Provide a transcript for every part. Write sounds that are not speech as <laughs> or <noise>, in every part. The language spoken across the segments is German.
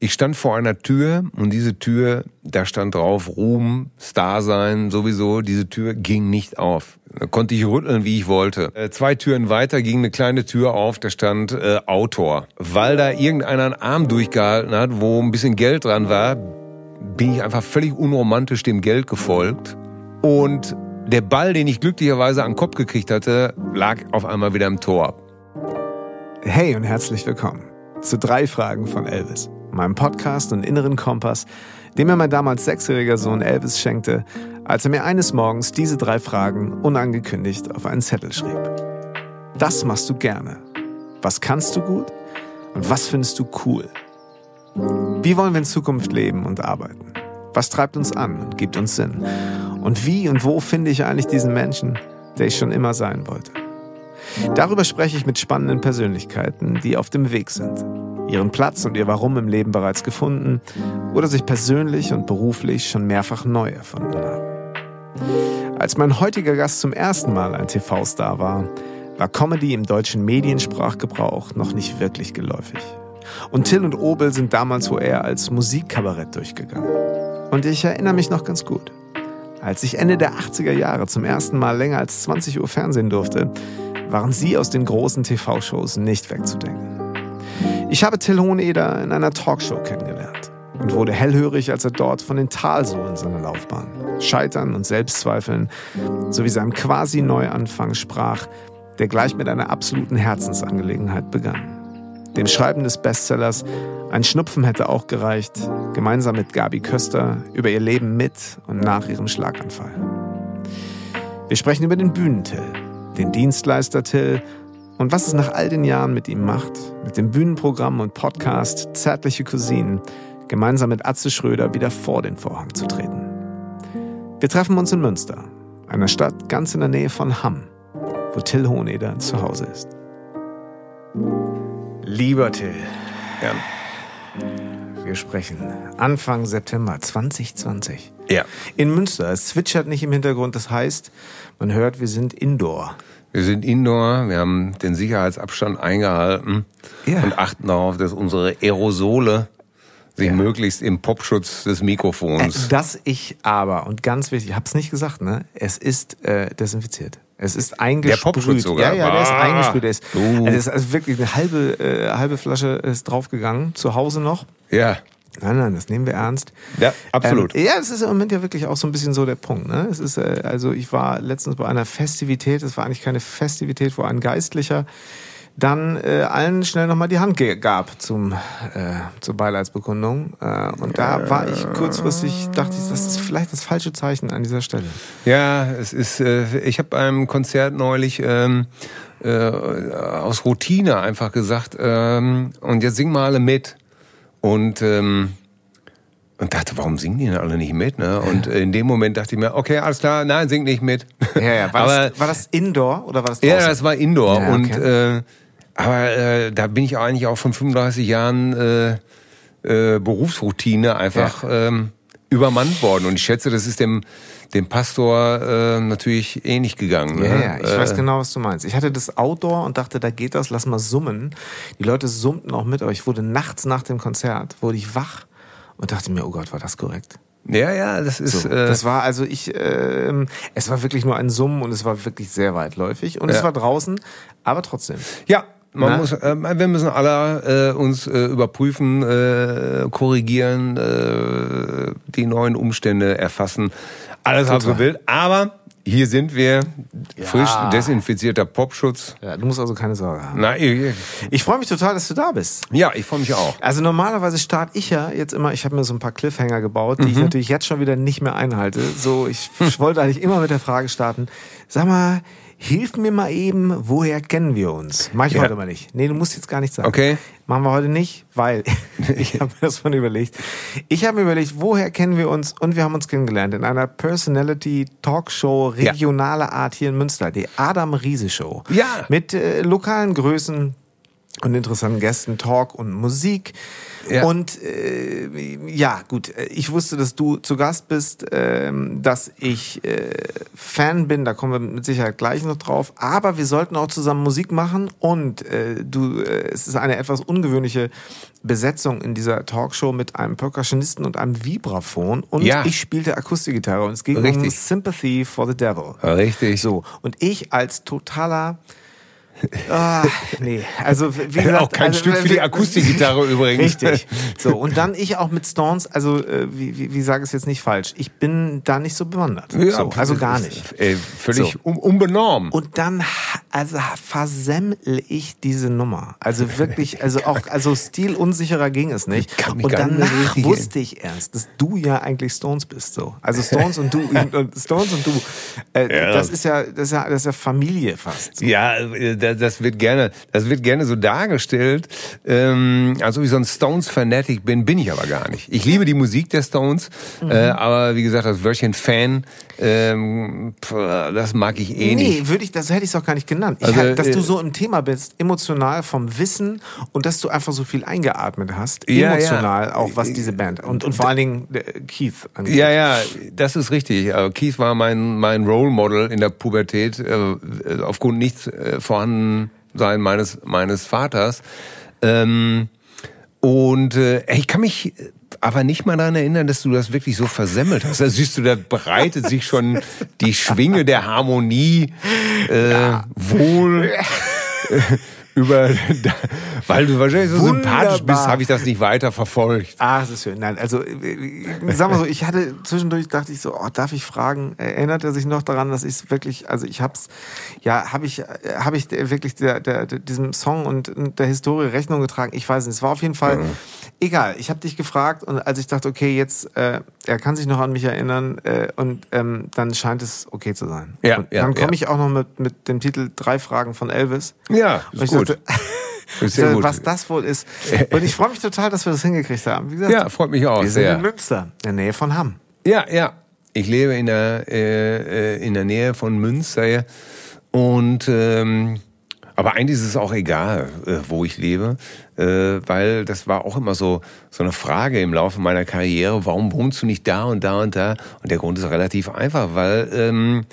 Ich stand vor einer Tür und diese Tür, da stand drauf Ruhm, Star sein, sowieso. Diese Tür ging nicht auf. Da konnte ich rütteln, wie ich wollte. Äh, zwei Türen weiter ging eine kleine Tür auf, da stand äh, Autor. Weil da irgendeiner einen Arm durchgehalten hat, wo ein bisschen Geld dran war, bin ich einfach völlig unromantisch dem Geld gefolgt. Und der Ball, den ich glücklicherweise an den Kopf gekriegt hatte, lag auf einmal wieder im Tor. Hey und herzlich willkommen zu drei Fragen von Elvis meinem Podcast und inneren Kompass, den mir mein damals sechsjähriger Sohn Elvis schenkte, als er mir eines Morgens diese drei Fragen unangekündigt auf einen Zettel schrieb. Das machst du gerne. Was kannst du gut? Und was findest du cool? Wie wollen wir in Zukunft leben und arbeiten? Was treibt uns an und gibt uns Sinn? Und wie und wo finde ich eigentlich diesen Menschen, der ich schon immer sein wollte? Darüber spreche ich mit spannenden Persönlichkeiten, die auf dem Weg sind ihren Platz und ihr Warum im Leben bereits gefunden oder sich persönlich und beruflich schon mehrfach neu erfunden haben. Als mein heutiger Gast zum ersten Mal ein TV-Star war, war Comedy im deutschen Mediensprachgebrauch noch nicht wirklich geläufig. Und Till und Obel sind damals wohl eher als Musikkabarett durchgegangen. Und ich erinnere mich noch ganz gut. Als ich Ende der 80er Jahre zum ersten Mal länger als 20 Uhr Fernsehen durfte, waren sie aus den großen TV-Shows nicht wegzudenken. Ich habe Till Hoheneder in einer Talkshow kennengelernt und wurde hellhörig, als er dort von den Talsohlen seiner Laufbahn, Scheitern und Selbstzweifeln sowie seinem quasi Neuanfang sprach, der gleich mit einer absoluten Herzensangelegenheit begann. Dem Schreiben des Bestsellers Ein Schnupfen hätte auch gereicht, gemeinsam mit Gabi Köster über ihr Leben mit und nach ihrem Schlaganfall. Wir sprechen über den Bühnentill, den Dienstleister Till und was es nach all den Jahren mit ihm macht, mit dem Bühnenprogramm und Podcast Zärtliche Cousinen, gemeinsam mit Atze Schröder wieder vor den Vorhang zu treten. Wir treffen uns in Münster, einer Stadt ganz in der Nähe von Hamm, wo Till Hohneder zu Hause ist. Lieber Till. Ja. Wir sprechen Anfang September 2020. Ja. In Münster. Es zwitschert nicht im Hintergrund. Das heißt, man hört, wir sind indoor. Wir sind indoor, wir haben den Sicherheitsabstand eingehalten ja. und achten darauf, dass unsere Aerosole sich ja. möglichst im Popschutz des Mikrofons. Äh, dass ich aber, und ganz wichtig, ich habe es nicht gesagt, ne? Es ist äh, desinfiziert. Es ist eingesprüht. Der Popschutz sogar. Ja, ja, der ist ah. eingesprüht. Der ist, uh. also ist also wirklich eine halbe, äh, halbe Flasche ist draufgegangen, zu Hause noch. Ja. Nein, nein, das nehmen wir ernst. Ja, absolut. Ähm, ja, es ist im Moment ja wirklich auch so ein bisschen so der Punkt. Ne? Es ist, äh, also ich war letztens bei einer Festivität, es war eigentlich keine Festivität, wo ein Geistlicher dann äh, allen schnell nochmal die Hand gab zum, äh, zur Beileidsbekundung. Äh, und da war ich kurzfristig, dachte ich, das ist vielleicht das falsche Zeichen an dieser Stelle. Ja, es ist, äh, ich habe beim Konzert neulich ähm, äh, aus Routine einfach gesagt, ähm, und jetzt sing mal alle mit. Und, ähm, und dachte, warum singen die denn alle nicht mit? Ne? Und in dem Moment dachte ich mir, okay, alles klar, nein, sing nicht mit. Ja, ja. War, <laughs> aber, das, war das Indoor oder war das draußen? Ja, das war Indoor. Ja, okay. Und äh, aber äh, da bin ich eigentlich auch von 35 Jahren äh, äh, Berufsroutine einfach ja. ähm, übermannt worden. Und ich schätze, das ist dem dem Pastor äh, natürlich ähnlich eh gegangen. Ne? Ja, ja, ich äh, weiß genau, was du meinst. Ich hatte das Outdoor und dachte, da geht das, lass mal summen. Die Leute summten auch mit, aber ich wurde nachts nach dem Konzert, wurde ich wach und dachte mir, oh Gott, war das korrekt? Ja, ja, das ist. So, äh, das war also ich. Äh, es war wirklich nur ein Summen und es war wirklich sehr weitläufig und ja. es war draußen, aber trotzdem. Ja, man muss, äh, wir müssen alle äh, uns äh, überprüfen, äh, korrigieren, äh, die neuen Umstände erfassen. Alles halb so wild. Aber hier sind wir, ja. frisch desinfizierter Popschutz. Ja, du musst also keine Sorge haben. Na, ich, ich freue mich total, dass du da bist. Ja, ich freue mich auch. Also normalerweise starte ich ja jetzt immer, ich habe mir so ein paar Cliffhanger gebaut, die mhm. ich natürlich jetzt schon wieder nicht mehr einhalte. So, ich, ich wollte eigentlich immer mit der Frage starten. Sag mal, hilf mir mal eben, woher kennen wir uns? Mach ich ja. heute mal nicht. Nee, du musst jetzt gar nichts sagen. Okay. Machen wir heute nicht, weil <laughs> ich habe mir das mal überlegt. Ich habe mir überlegt, woher kennen wir uns? Und wir haben uns kennengelernt in einer Personality Talkshow regionaler ja. Art hier in Münster, die Adam Riese Show. Ja. Mit äh, lokalen Größen und interessanten Gästen, Talk und Musik. Ja. Und äh, ja, gut, ich wusste, dass du zu Gast bist, ähm, dass ich äh, Fan bin, da kommen wir mit Sicherheit gleich noch drauf. Aber wir sollten auch zusammen Musik machen und äh, du, äh, es ist eine etwas ungewöhnliche Besetzung in dieser Talkshow mit einem Percussionisten und einem Vibraphon und Ja. ich spielte Akustikgitarre und es ging um Richtig. Sympathy for the Devil. Richtig. So, und ich als totaler Ah, nee, also wie gesagt, Auch kein also, Stück für die Akustikgitarre <laughs> übrigens. Richtig. So und dann ich auch mit Stones, also äh, wie, wie, wie sage ich es jetzt nicht falsch? Ich bin da nicht so bewandert. so, also gar nicht. Ey, völlig So. un unbenormt. Und dann also versemmle ich diese Nummer. Also wirklich, also auch also stilunsicherer ging es nicht. Und nicht danach wusste ich erst, dass du ja eigentlich Stones bist so. Also Stones und du <laughs> und Stones und du. Äh, Ja. Das ist ja das ist ja das ist ja Familie fast. So. Ja, äh, da- das wird gerne, das wird gerne so dargestellt, ähm, als ob ich so ein Stones-Fanatic bin, bin ich aber gar nicht. Ich liebe die Musik der Stones, Mhm. äh, aber wie gesagt, das Wörtchen Fan, ähm, das mag ich eh nicht. Nee, würde ich, das hätte ich doch gar nicht genannt. Also, halt, dass äh, du so im Thema bist, emotional vom Wissen und dass du einfach so viel eingeatmet hast, Ja, emotional ja. auch was diese Band und, und vor allen Dingen äh, Keith angeht. Ja, ja, das ist richtig. Also Keith war mein, mein Role Model in der Pubertät, äh, aufgrund nichts äh, vorhanden sein meines, meines Vaters. Ähm, und äh, ich kann mich aber nicht mal daran erinnern, dass du das wirklich so versemmelt hast. Da siehst du, da breitet sich schon die Schwinge der Harmonie äh, wohl äh, <laughs> über, weil du wahrscheinlich so sympathisch bist, Wunderbar. habe ich das nicht weiter verfolgt. Ah, das ist schön. Nein, also äh, sag mal so, ich hatte zwischendurch dachte ich so, oh, darf ich fragen? Erinnert er sich noch daran, dass ich es wirklich, also ich hab's, ja, habe ich, habe ich wirklich der, der, diesem Song und, der Historie Rechnung getragen? Ich weiß nicht. Es war auf jeden Fall egal. Ich habe dich gefragt und als ich dachte, okay, jetzt, äh, er kann sich noch an mich erinnern äh, und ähm, dann scheint es okay zu sein. Ja, und ja, dann komme ja. ich auch noch mit mit dem Titel Drei Fragen von Elvis. Ja, ist gut. <laughs> dachte, gut. was das wohl ist. Und ich freue mich total, dass wir das hingekriegt haben. Wie gesagt, Ja, freut mich auch wir sind sehr. in Münster, in der Nähe von Hamm. Ja, ja. Ich lebe in der, äh, äh, in der Nähe von Münster. ja. Und ähm, aber eigentlich ist es auch egal, äh, wo ich lebe, äh, weil das war auch immer so so eine Frage im Laufe meiner Karriere. Warum wohnst du nicht da und da und da? Und der Grund ist relativ einfach, weil ähm,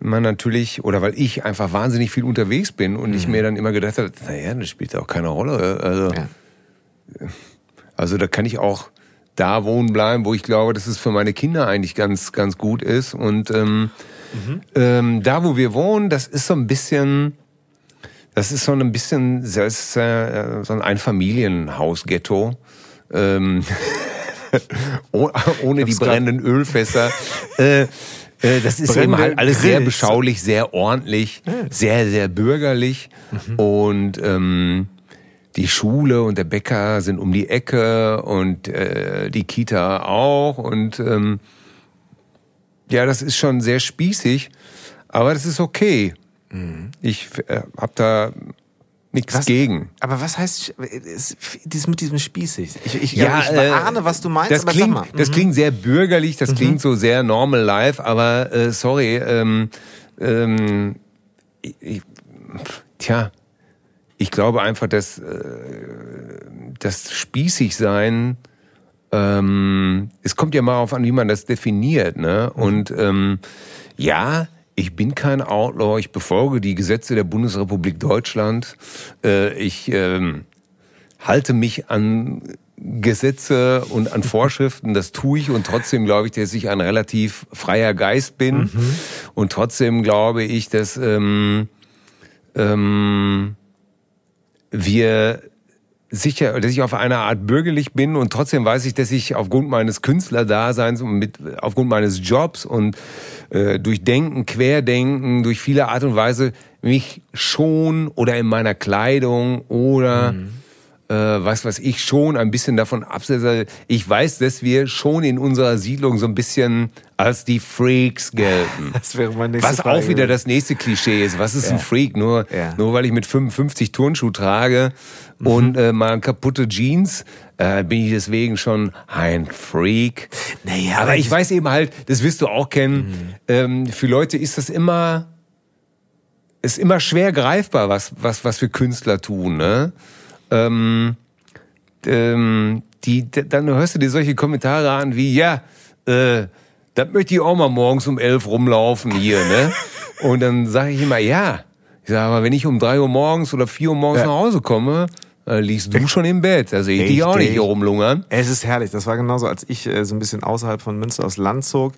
man natürlich oder weil ich einfach wahnsinnig viel unterwegs bin und ich mir dann immer gedacht habe, naja, das spielt auch keine Rolle. Also Ja. also da kann ich auch da wohnen bleiben, wo ich glaube, dass es für meine Kinder eigentlich ganz, ganz gut ist. Und ähm, ähm, da, wo wir wohnen, das ist so ein bisschen, das ist so ein bisschen, äh, so ein Einfamilienhaus-Ghetto. Ähm, <laughs> oh- ohne die brennenden Ölfässer. äh, äh, das ist eben Brennende halt alles sehr Grills. beschaulich, sehr ordentlich, sehr, sehr bürgerlich. Und ähm, die Schule und der Bäcker sind um die Ecke und äh, die Kita auch. Und ähm, ja, das ist schon sehr spießig, aber das ist okay. Ich äh, habe da nichts gegen. Aber was heißt es- dieses mit diesem spießig? Ich, ich, Ja, ich äh, ahne, was du meinst, Das aber klingt, mal. das Mhm. klingt sehr bürgerlich, das klingt so sehr normal life, aber äh, sorry, ähm, ähm, ich, ich, tja, ich glaube einfach, dass äh, das spießig sein, ähm, es kommt ja mal auf an, wie man das definiert, ne? Und ähm, ja, ich bin kein Outlaw, ich befolge die Gesetze der Bundesrepublik Deutschland. Äh, ich ähm, halte mich an Gesetze und an Vorschriften, das tue ich. Und trotzdem glaube ich, dass ich ein relativ freier Geist bin. Und trotzdem glaube ich, dass ähm, ähm, wir sicher, dass ich auf eine Art bürgerlich bin und trotzdem weiß ich, dass ich aufgrund meines Künstlerdaseins und mit, aufgrund meines Jobs und äh, durch Denken, Querdenken, durch viele Art und Weise mich schon oder in meiner Kleidung oder äh, was was ich schon ein bisschen davon absetze. Ich weiß, dass wir schon in unserer Siedlung so ein bisschen als die Freaks gelten. <laughs> Das wäre mein nächstes Was auch wieder das nächste Klischee ist. Was ist ein Freak? Nur, Ja. nur weil ich mit 55 Turnschuh trage und äh, mal kaputte Jeans, äh, bin ich deswegen schon ein Freak. Naja, aber ich weiß eben halt, das wirst du auch kennen, ähm, für Leute ist das immer, ist immer schwer greifbar, was, was, was wir Künstler tun, ne? ähm, ähm, die, dann hörst du dir solche Kommentare an wie, ja, äh, das möchte ich auch mal morgens um elf rumlaufen hier, ne? <laughs> Und dann sage ich immer, ja. Ich sage, aber wenn ich um drei Uhr morgens oder vier Uhr morgens ja. nach Hause komme, äh, liegst du schon im Bett. Da sehe ich dich auch nicht hier rumlungern. Es ist herrlich. Das war genauso, als ich äh, so ein bisschen außerhalb von Münster aus Land zog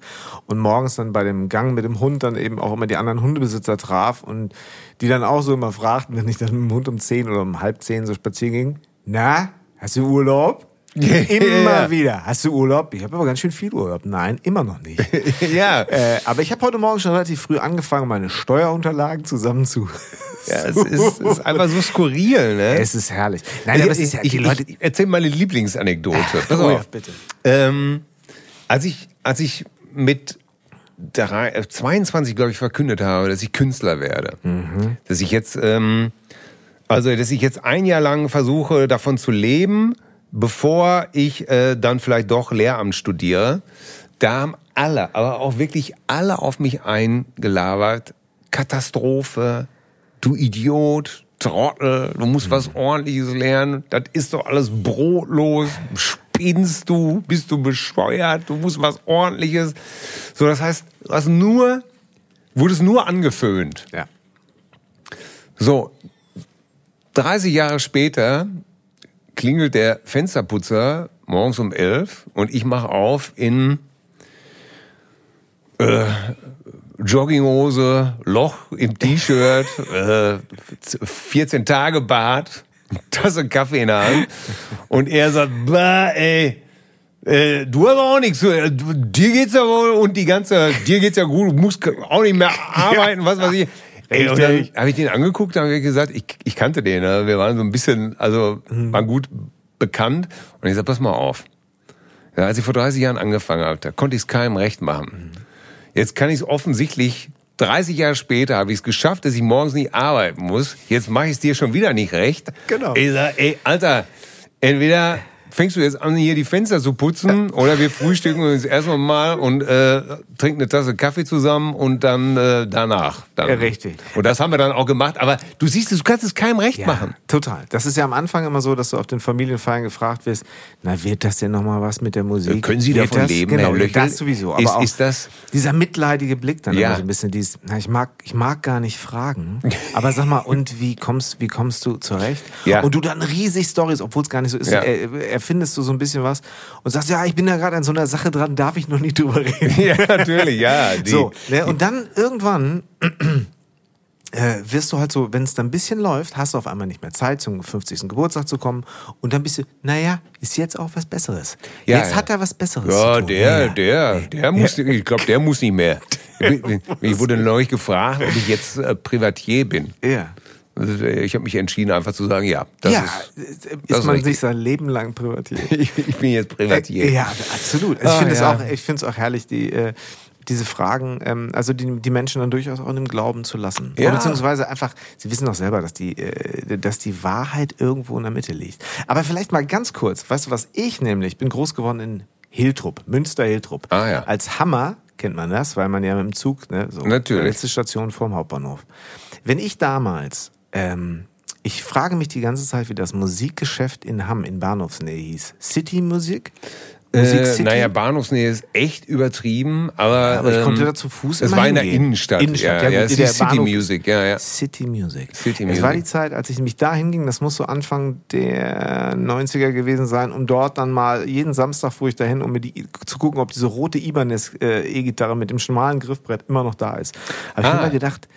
und morgens dann bei dem Gang mit dem Hund dann eben auch immer die anderen Hundebesitzer traf und die dann auch so immer fragten, wenn ich dann mit dem Hund um zehn oder um halb zehn so spazieren ging, na, hast du Urlaub? <laughs> immer wieder. Hast du Urlaub? Ich habe aber ganz schön viel Urlaub. Nein, immer noch nicht. <laughs> ja. Äh, aber ich habe heute Morgen schon relativ früh angefangen, meine Steuerunterlagen zusammen zu. <laughs> Ja, es ist, ist einfach so skurril, ne? Es ist herrlich. Nein, aber es ist ja, ich, Leute. Ich erzähl meine Lieblingsanekdote. Pass oh, auf. ja, bitte. Ähm, als ich, als ich mit 22, glaube ich, verkündet habe, dass ich Künstler werde, Mhm. dass ich jetzt, ähm, also dass ich jetzt ein Jahr lang versuche, davon zu leben, bevor ich äh, dann vielleicht doch Lehramt studiere, da haben alle, aber auch wirklich alle auf mich eingelabert. Katastrophe, du Idiot, Trottel, du musst was ordentliches lernen, das ist doch alles brotlos, spinnst du, bist du bescheuert, du musst was ordentliches. So, das heißt, du hast nur, wurdest nur angeföhnt. Ja. So, 30 Jahre später klingelt der Fensterputzer morgens um elf und ich mache auf in äh, Jogginghose, Loch im T-Shirt, <laughs> äh, 14 Tage Bart, Tasse Kaffee in der Hand und er sagt, bah, ey, äh, du hast auch nichts, äh, dir geht's ja wohl und die ganze, dir geht's ja gut, du musst auch nicht mehr <laughs> arbeiten, was weiß ich. Ey, und dann habe ich den angeguckt, habe ich gesagt, ich, ich kannte den, ne? wir waren so ein bisschen, also waren gut bekannt und ich sag, pass mal auf. Ja, als ich vor 30 Jahren angefangen habe, da konnte ich es keinem recht machen. Jetzt kann ich es offensichtlich, 30 Jahre später habe ich es geschafft, dass ich morgens nicht arbeiten muss. Jetzt mache ich es dir schon wieder nicht recht. Genau. Ich sag, ey, Alter, entweder fängst du jetzt an, hier die Fenster zu putzen oder wir frühstücken uns erstmal mal und äh, trinken eine Tasse Kaffee zusammen und dann äh, danach. Dann. Ja, richtig. Und das haben wir dann auch gemacht. Aber du siehst, du kannst es keinem recht Ja, machen. total. Das ist ja am Anfang immer so, dass du auf den Familienfeiern gefragt wirst, na, wird das denn nochmal was mit der Musik? Äh, Können Sie wird davon das? leben, Genau, Herr das sowieso. Aber Ist- auch ist das- dieser mitleidige Blick dann Ja. immer so ein bisschen, dieses, na, ich mag, ich mag gar nicht fragen, <laughs> aber sag mal, und wie kommst, wie kommst du zurecht? Ja. Und du dann riesig Stories, obwohl es gar nicht so ist, Ja. er, erfindest du so ein bisschen was und sagst, ja, ich bin da gerade an so einer Sache dran, darf ich noch nicht drüber <laughs> reden. Ja, natürlich, ja. Die, So, ne? und dann irgendwann äh, wirst du halt so, wenn es dann ein bisschen läuft, hast du auf einmal nicht mehr Zeit, zum 50. Geburtstag zu kommen. Und dann bist du, naja, ist jetzt auch was Besseres. Ja, jetzt ja. hat er was Besseres Ja, der, Ja, der, der muss, ich glaube, der muss nicht mehr. Ich wurde neulich gefragt, ob ich jetzt äh, Privatier bin. Ja. Also, äh, Ich habe mich entschieden, einfach zu sagen, ja, das ja, ist, ist, ist man richtig. sich sein Leben lang privatiert. <laughs> ich, ich bin jetzt Privatier. Ja, absolut. Also ich Ah, finde es ja. auch, auch herrlich, die, äh, diese Fragen, ähm, also die, die Menschen dann durchaus auch in dem Glauben zu lassen. Ja. Oder beziehungsweise einfach, sie wissen doch selber, dass die, äh, dass die Wahrheit irgendwo in der Mitte liegt. Aber vielleicht mal ganz kurz, weißt du was, ich nämlich bin groß geworden in Hiltrup, Münster-Hiltrup. Ah, ja. Als Hammer kennt man das, weil man ja mit dem Zug, ne, so Natürlich. letzte Station vorm Hauptbahnhof. Wenn ich damals, ähm, ich frage mich die ganze Zeit, wie das Musikgeschäft in Hamm in Bahnhofsnähe hieß. City Musik? Musik Äh, naja, Bahnhofsnähe ist echt übertrieben, aber, aber ich konnte ähm, da zu Fuß Es war in der. Innenstadt. Innenstadt, ja, ja, ja, es City Bahnhof- Music, ja, ja. City Music. City Es Music. war die Zeit, als ich mich da hinging, das muss so Anfang der 90er gewesen sein, um dort dann mal jeden Samstag fuhr ich dahin, um mir die, zu gucken, ob diese rote Ibanez äh, E-Gitarre mit dem schmalen Griffbrett immer noch da ist. Habe ich Ah. mir mal gedacht,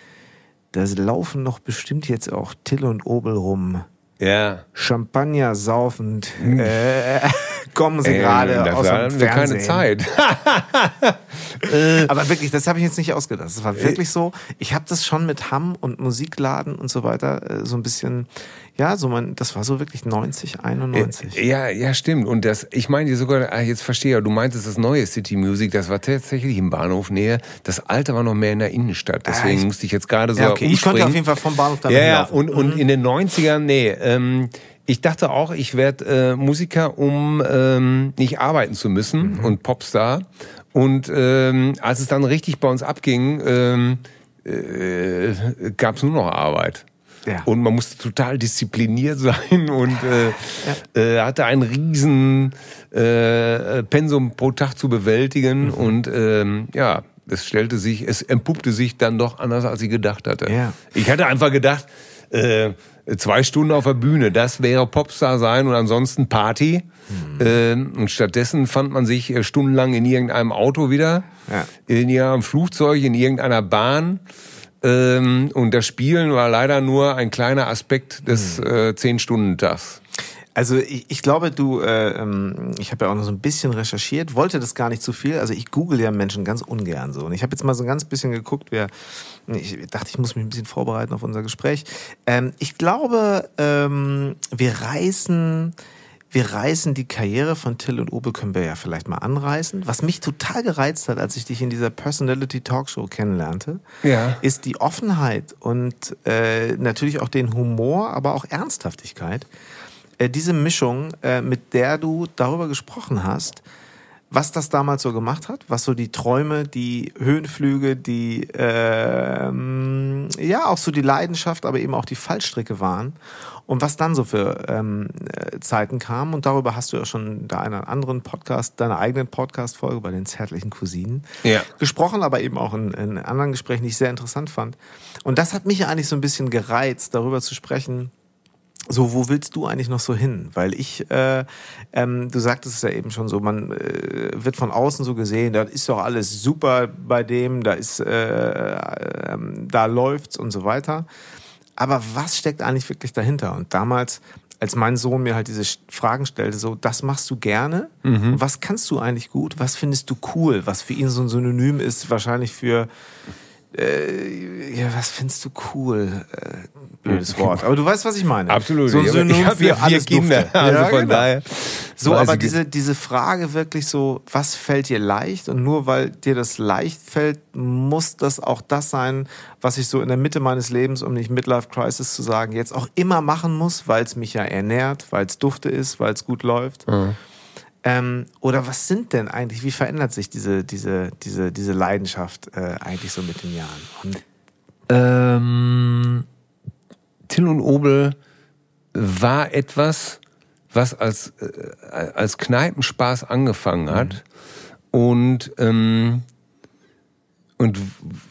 da laufen doch bestimmt jetzt auch Till und Obel rum. Ja. Champagner saufend, äh, <laughs> kommen sie Hm. Ähm, gerade aus dem hatten wir Fernsehen. keine Zeit. <laughs> Aber wirklich, das habe ich jetzt nicht ausgedacht. Es war wirklich so, ich habe das schon mit Hamm und Musikladen und so weiter äh, so ein bisschen, ja, so man, das war so wirklich 90, 91. Ja, ja, stimmt. Und das, ich meine sogar, ah, jetzt verstehe ich, du meintest das neue City Music, das war tatsächlich im Bahnhof Nähe. Das alte war noch mehr in der Innenstadt. Deswegen Ah, ich- musste ich jetzt gerade so Ja, okay, ich konnte auf jeden Fall vom Bahnhof da Ja, ja, und, und in den 90ern, nee, ähm, ich dachte auch, ich werde äh, Musiker, um ähm, nicht arbeiten zu müssen und Popstar. Und ähm, als es dann richtig bei uns abging, ähm, äh, gab es nur noch Arbeit. Ja. Und man musste total diszipliniert <laughs> sein und äh, ja. äh, hatte einen riesen äh, Pensum pro Tag zu bewältigen. Mhm. Und ähm, ja, es stellte sich, es empuppte sich dann doch anders, als ich gedacht hatte. Ja. Ich hatte einfach gedacht, äh, zwei Stunden auf der Bühne, das wäre Popstar sein und ansonsten Party. Mhm. Äh, und stattdessen fand man sich äh, stundenlang in irgendeinem Auto wieder, ja. in irgendeinem Flugzeug, in irgendeiner Bahn. Ähm, und das Spielen war leider nur ein kleiner Aspekt des mhm. äh, Zehn-Stunden-Tags. Also ich, ich glaube, du, äh, ähm, ich habe ja auch noch so ein bisschen recherchiert, wollte das gar nicht zu viel. Also ich google ja Menschen ganz ungern so. Und ich habe jetzt mal so ein ganz bisschen geguckt, wer, ich dachte, ich muss mich ein bisschen vorbereiten auf unser Gespräch. Ähm, ich glaube, ähm, wir reißen wir reißen die Karriere von Till und Obel, können wir ja vielleicht mal anreißen. Was mich total gereizt hat, als ich dich in dieser Personality Talkshow kennenlernte, ja. ist die Offenheit und äh, natürlich auch den Humor, aber auch Ernsthaftigkeit. Äh, diese Mischung, äh, mit der du darüber gesprochen hast, was das damals so gemacht hat, was so die Träume, die Höhenflüge, die ähm, ja auch so die Leidenschaft, aber eben auch die Fallstricke waren und was dann so für ähm, äh, Zeiten kamen. Und darüber hast du ja schon da einen anderen Podcast, deiner eigenen Podcast-Folge bei den zärtlichen Cousinen ja. gesprochen, aber eben auch in, in anderen Gesprächen, die ich sehr interessant fand. Und das hat mich eigentlich so ein bisschen gereizt, darüber zu sprechen so, wo willst du eigentlich noch so hin? Weil ich, äh, ähm, du sagtest es ja eben schon so, man äh, wird von außen so gesehen, da ist doch alles super bei dem, da ist, äh, äh, da läuft's und so weiter. Aber was steckt eigentlich wirklich dahinter? Und damals, als mein Sohn mir halt diese Fragen stellte, so, das machst du gerne? Mhm. Was kannst du eigentlich gut? Was findest du cool? Was für ihn so ein Synonym ist, wahrscheinlich für äh, ja, was findest du cool? Äh, blödes Wort. Aber du weißt, was ich meine. Absolut. So ein Synonym ich habe ja vier Kinder. Dufte. Also ja, von genau. daher. So, aber diese, diese Frage wirklich so, was fällt dir leicht? Und nur weil dir das leicht fällt, muss das auch das sein, was ich so in der Mitte meines Lebens, um nicht Midlife Crisis zu sagen, jetzt auch immer machen muss, weil es mich ja ernährt, weil es dufte ist, weil es gut läuft. Mhm. Ähm, oder was sind denn eigentlich, wie verändert sich diese, diese, diese, diese Leidenschaft äh, eigentlich so mit den Jahren? Und ähm, Till und Obel war etwas, was als, äh, als Kneipenspaß angefangen hat. Mhm. Und ähm, und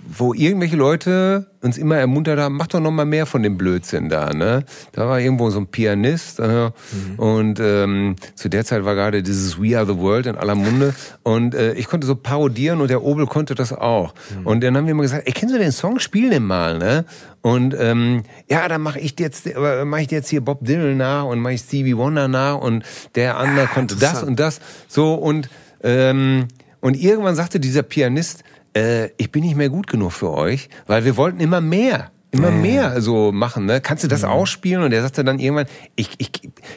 wo irgendwelche Leute uns immer ermuntert haben, mach doch noch mal mehr von dem Blödsinn da. Ne? Da war irgendwo so ein Pianist äh, mhm. und ähm, zu der Zeit war gerade dieses We Are the World in aller Munde und äh, ich konnte so parodieren und der Obel konnte das auch. Mhm. Und dann haben wir immer gesagt, ey, kennst du den Song? Spiel den mal. Ne? Und ähm, ja, dann mache ich jetzt, äh, mache ich jetzt hier Bob Dylan nach und mache ich Stevie Wonder nach und der andere ja, konnte das und das. So und ähm, und irgendwann sagte dieser Pianist äh, ich bin nicht mehr gut genug für euch, weil wir wollten immer mehr immer mehr so machen. Ne? Kannst du das mhm. ausspielen? Und er sagte dann irgendwann, ich, ich,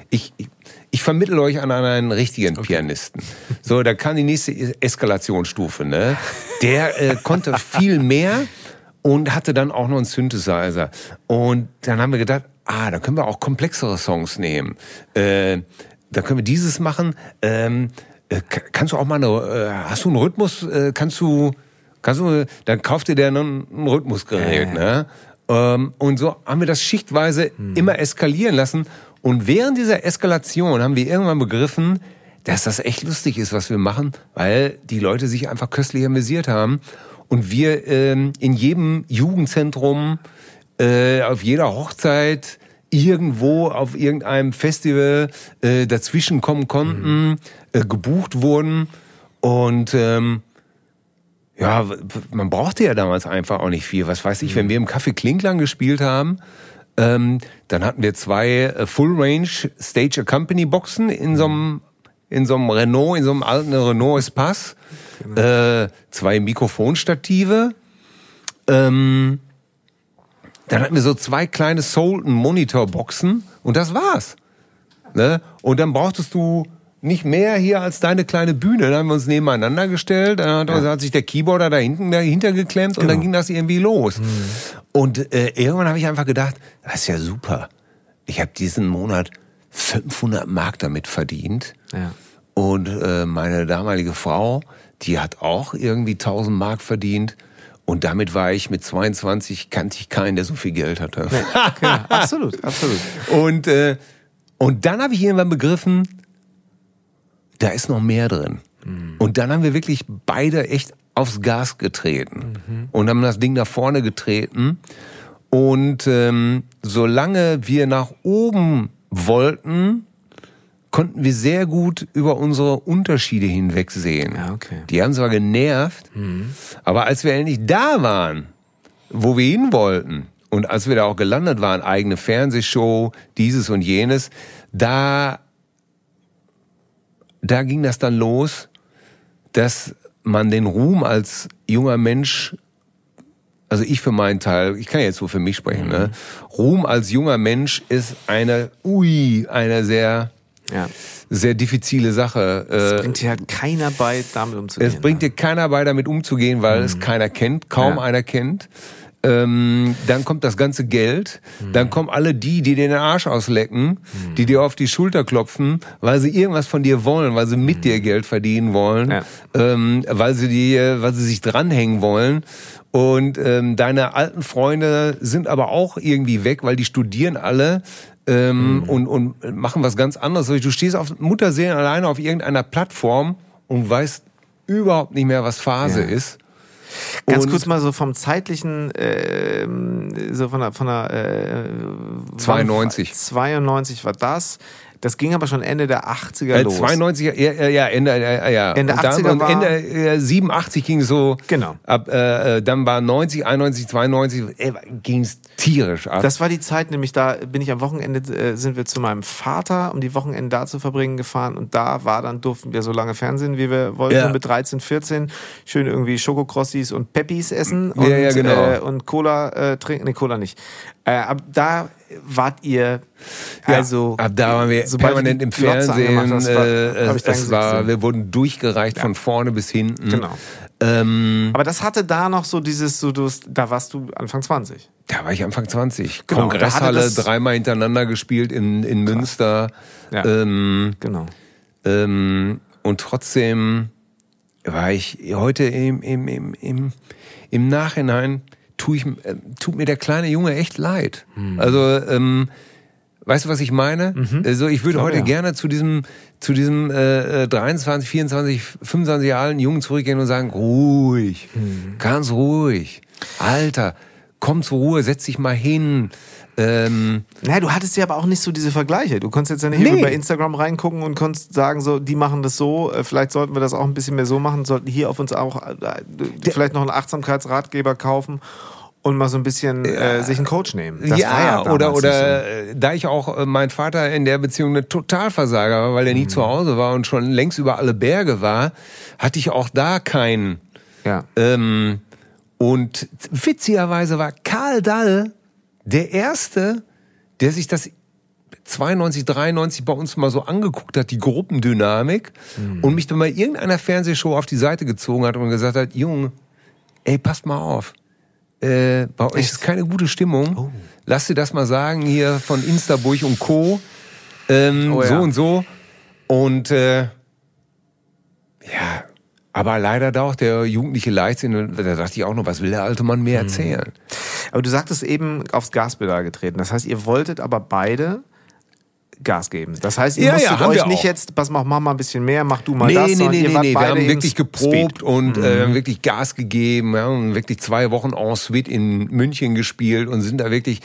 ich, ich, ich vermittle euch an einen richtigen okay. Pianisten. So, da kam die nächste Eskalationsstufe. Ne? Der äh, konnte viel mehr und hatte dann auch noch einen Synthesizer. Und dann haben wir gedacht, ah, da können wir auch komplexere Songs nehmen. Äh, da können wir dieses machen. Ähm, äh, kannst du auch mal eine, äh, hast du einen Rhythmus? Äh, kannst du Kannst du, dann kauft ihr dir ein Rhythmusgerät, äh. ne? Ähm, und so haben wir das schichtweise hm. immer eskalieren lassen. Und während dieser Eskalation haben wir irgendwann begriffen, dass das echt lustig ist, was wir machen, weil die Leute sich einfach köstlich amüsiert haben. Und wir ähm, in jedem Jugendzentrum, äh, auf jeder Hochzeit, irgendwo auf irgendeinem Festival äh, dazwischen kommen konnten, mhm. äh, gebucht wurden. Und ähm, ja, man brauchte ja damals einfach auch nicht viel. Was weiß ich, mhm. wenn wir im Café Klinklang gespielt haben, ähm, dann hatten wir zwei äh, Full Range Stage Accompany Boxen in so einem in so einem Renault, in so einem alten Renault Espace, genau. äh, zwei Mikrofonstative. Ähm, dann hatten wir so zwei kleine Solton Monitor Boxen und das war's. Ne? Und dann brauchtest du nicht mehr hier als deine kleine Bühne. Dann haben wir uns nebeneinander gestellt, dann hat, ja. hat sich der Keyboarder da hinten dahinter geklemmt genau. und dann genau. ging das irgendwie los. Mhm. Und äh, irgendwann habe ich einfach gedacht, das ist ja super. Ich habe diesen Monat 500 Mark damit verdient. Ja. Und äh, meine damalige Frau, die hat auch irgendwie 1000 Mark verdient. Und damit war ich mit 22, kannte ich keinen, der so viel Geld hatte. Nee, okay, <laughs> absolut, absolut. Und, äh, und dann habe ich irgendwann begriffen, da ist noch mehr drin. Mhm. Und dann haben wir wirklich beide echt aufs Gas getreten mhm. und haben das Ding nach vorne getreten. Und ähm, solange wir nach oben wollten, konnten wir sehr gut über unsere Unterschiede hinwegsehen. Ja, okay. Die haben zwar genervt, mhm. aber als wir endlich da waren, wo wir hin wollten, und als wir da auch gelandet waren, eigene Fernsehshow, dieses und jenes, da, da ging das dann los, dass man den Ruhm als junger Mensch also ich für meinen Teil, ich kann jetzt so für mich sprechen, ne? mhm. ne? Ruhm als junger Mensch ist eine, ui, eine sehr, ja. sehr diffizile Sache. Es äh, bringt dir halt keiner bei, damit umzugehen. Es bringt dir keiner bei, damit umzugehen, weil mhm. es keiner kennt, kaum ja. einer kennt. Ähm, dann kommt das ganze Geld, mhm. dann kommen alle die, die dir den Arsch auslecken, mhm. die dir auf die Schulter klopfen, weil sie irgendwas von dir wollen, weil sie mit mhm. dir Geld verdienen wollen, ja. ähm, weil sie dir, weil sie sich dranhängen wollen. Und ähm, deine alten Freunde sind aber auch irgendwie weg, weil die studieren alle ähm, mhm. und, und machen was ganz anderes. Du stehst auf Mutterseelen alleine auf irgendeiner Plattform und weißt überhaupt nicht mehr, was Phase ja. ist. Ganz und kurz mal so vom zeitlichen, äh, so von der, von der äh, 92. 92 war das. Das ging aber schon Ende der 80er äh, los. 92, ja, ja, Ende, äh, ja. Ende und 80er dann, war, Ende äh, 87 ging es so. Genau. Ab, äh, äh dann war 90, 91, 92 äh, ging es tierisch ab. Das war die Zeit, nämlich da bin ich am Wochenende, äh, sind wir zu meinem Vater, um die Wochenende da zu verbringen, gefahren und da war dann, durften wir so lange Fernsehen, wie wir wollten, ja. mit 13, 14, schön irgendwie Schokokrossis und Peppis essen und, ja, ja, genau. äh, und Cola äh, trinken, nee, Cola nicht. Äh, ab da wart ihr also ja, ab da waren wir permanent im Fernsehen. Hast, war, äh, es war, wir wurden durchgereicht ja. von vorne bis hinten. Genau. Ähm, Aber das hatte da noch so dieses, so, du, da warst du Anfang 20. Da war ich Anfang 20. Genau, Kongresshalle, dreimal hintereinander gespielt in, in Münster. Ja, ähm, genau. Ähm, und trotzdem war ich heute im, im, im, im, im Nachhinein, tu ich, äh, tut mir der kleine Junge echt leid. Hm. Also, ähm, Weißt du, was ich meine? Mhm. Also ich würde oh, heute ja. gerne zu diesem, zu diesem äh, 23, 24, 25 Jahre alten Jungen zurückgehen und sagen, ruhig, mhm. ganz ruhig. Alter, komm zur Ruhe, setz dich mal hin. Ähm, naja, du hattest ja aber auch nicht so diese Vergleiche. Du konntest jetzt ja nicht nee. bei Instagram reingucken und konntest sagen, so, die machen das so, äh, vielleicht sollten wir das auch ein bisschen mehr so machen, sollten hier auf uns auch äh, vielleicht noch einen Achtsamkeitsratgeber kaufen und mal so ein bisschen äh, sich einen Coach nehmen. Das ja, ja oder oder so. Äh, da ich auch äh, mein Vater in der Beziehung eine Totalversager war, weil er nie mhm. zu Hause war und schon längst über alle Berge war, hatte ich auch da keinen. Ja. Ähm, und witzigerweise war Karl Dall der erste, der sich das 92, 93 bei uns mal so angeguckt hat, die Gruppendynamik, mhm. und mich dann mal irgendeiner Fernsehshow auf die Seite gezogen hat und gesagt hat, Junge, ey, passt mal auf äh, bei euch Echt? ist keine gute Stimmung. Oh. Lass dir das mal sagen hier von Instaburg und Co. Ähm, oh, ja. So und so. Und äh, ja, aber leider da auch der jugendliche Leichtsinn, da dachte ich auch noch, was will der alte Mann mehr mhm. Aber du sagtest eben aufs Gaspedal getreten. Das heißt, ihr wolltet aber beide Gas geben. Das heißt, ihr ja, musstet ja, euch nicht auch. jetzt, pass mal, mach mal ein bisschen mehr, mach du mal nee, das. Nee, nee, nee, nee. Wir haben wirklich geprobt Speed. und mhm. äh, wirklich Gas gegeben. Wir haben wirklich zwei Wochen en suite in München gespielt und sind da wirklich,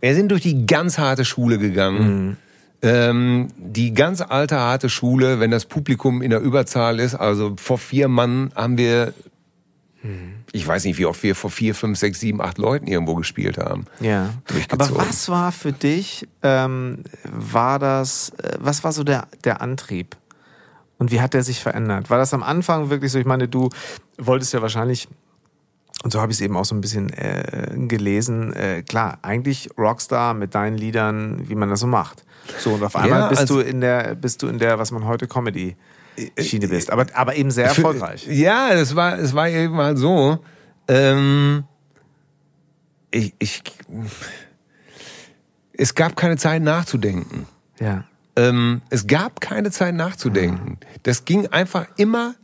wir sind durch die ganz harte Schule gegangen. Mhm. Ähm, die ganz alte, harte Schule, wenn das Publikum in der Überzahl ist, also vor vier Mann haben wir ich weiß nicht, wie oft wir vor vier, fünf, sechs, sieben, acht Leuten irgendwo gespielt haben. Ja. Aber was war für dich, ähm, war das, äh, was war so der, der Antrieb? Und wie hat der sich verändert? War das am Anfang wirklich so? Ich meine, du wolltest ja wahrscheinlich, und so habe ich es eben auch so ein bisschen äh, gelesen, äh, klar, eigentlich Rockstar mit deinen Liedern, wie man das so macht. So, und auf einmal ja, bist also du in der, bist du in der, was man heute Comedy Schiene bist, aber, aber eben sehr erfolgreich. Ja, es war, es war eben mal so. Ähm, ich, ich, es gab keine Zeit nachzudenken. Ja. Ähm, es gab keine Zeit nachzudenken. Das ging einfach immer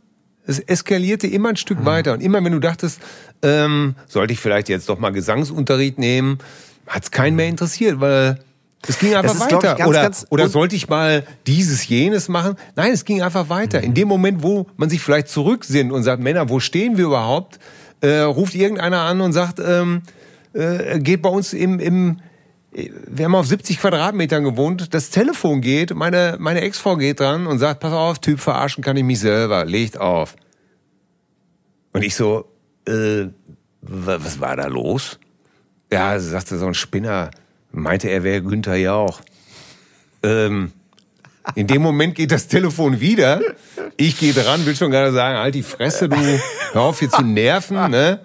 Es eskalierte immer ein Stück weiter. Und immer wenn du dachtest, ähm, sollte ich vielleicht jetzt doch mal Gesangsunterricht nehmen, hat es keinen mehr interessiert, weil es ging einfach ist, glaub ich, weiter. ganz, oder, ganz oder sollte ich mal dieses, jenes machen? Nein, es ging einfach weiter. In dem Moment, wo man sich vielleicht zurücksinnt und sagt, Männer, wo stehen wir überhaupt? Äh, ruft irgendeiner an und sagt, ähm, äh, geht bei uns im, im wir haben auf 70 Quadratmetern gewohnt, das Telefon geht, meine, meine Ex-Frau geht dran und sagt, pass auf, Typ, verarschen kann ich mich selber, legt auf. Und ich so, äh, wa- was war da los? Ja, sagte so ein Spinner, meinte er wäre Günther Jauch. Ähm, in dem Moment geht das Telefon wieder. Ich gehe dran, will schon gerade sagen, halt die Fresse, du, hör auf hier zu nerven. Ne?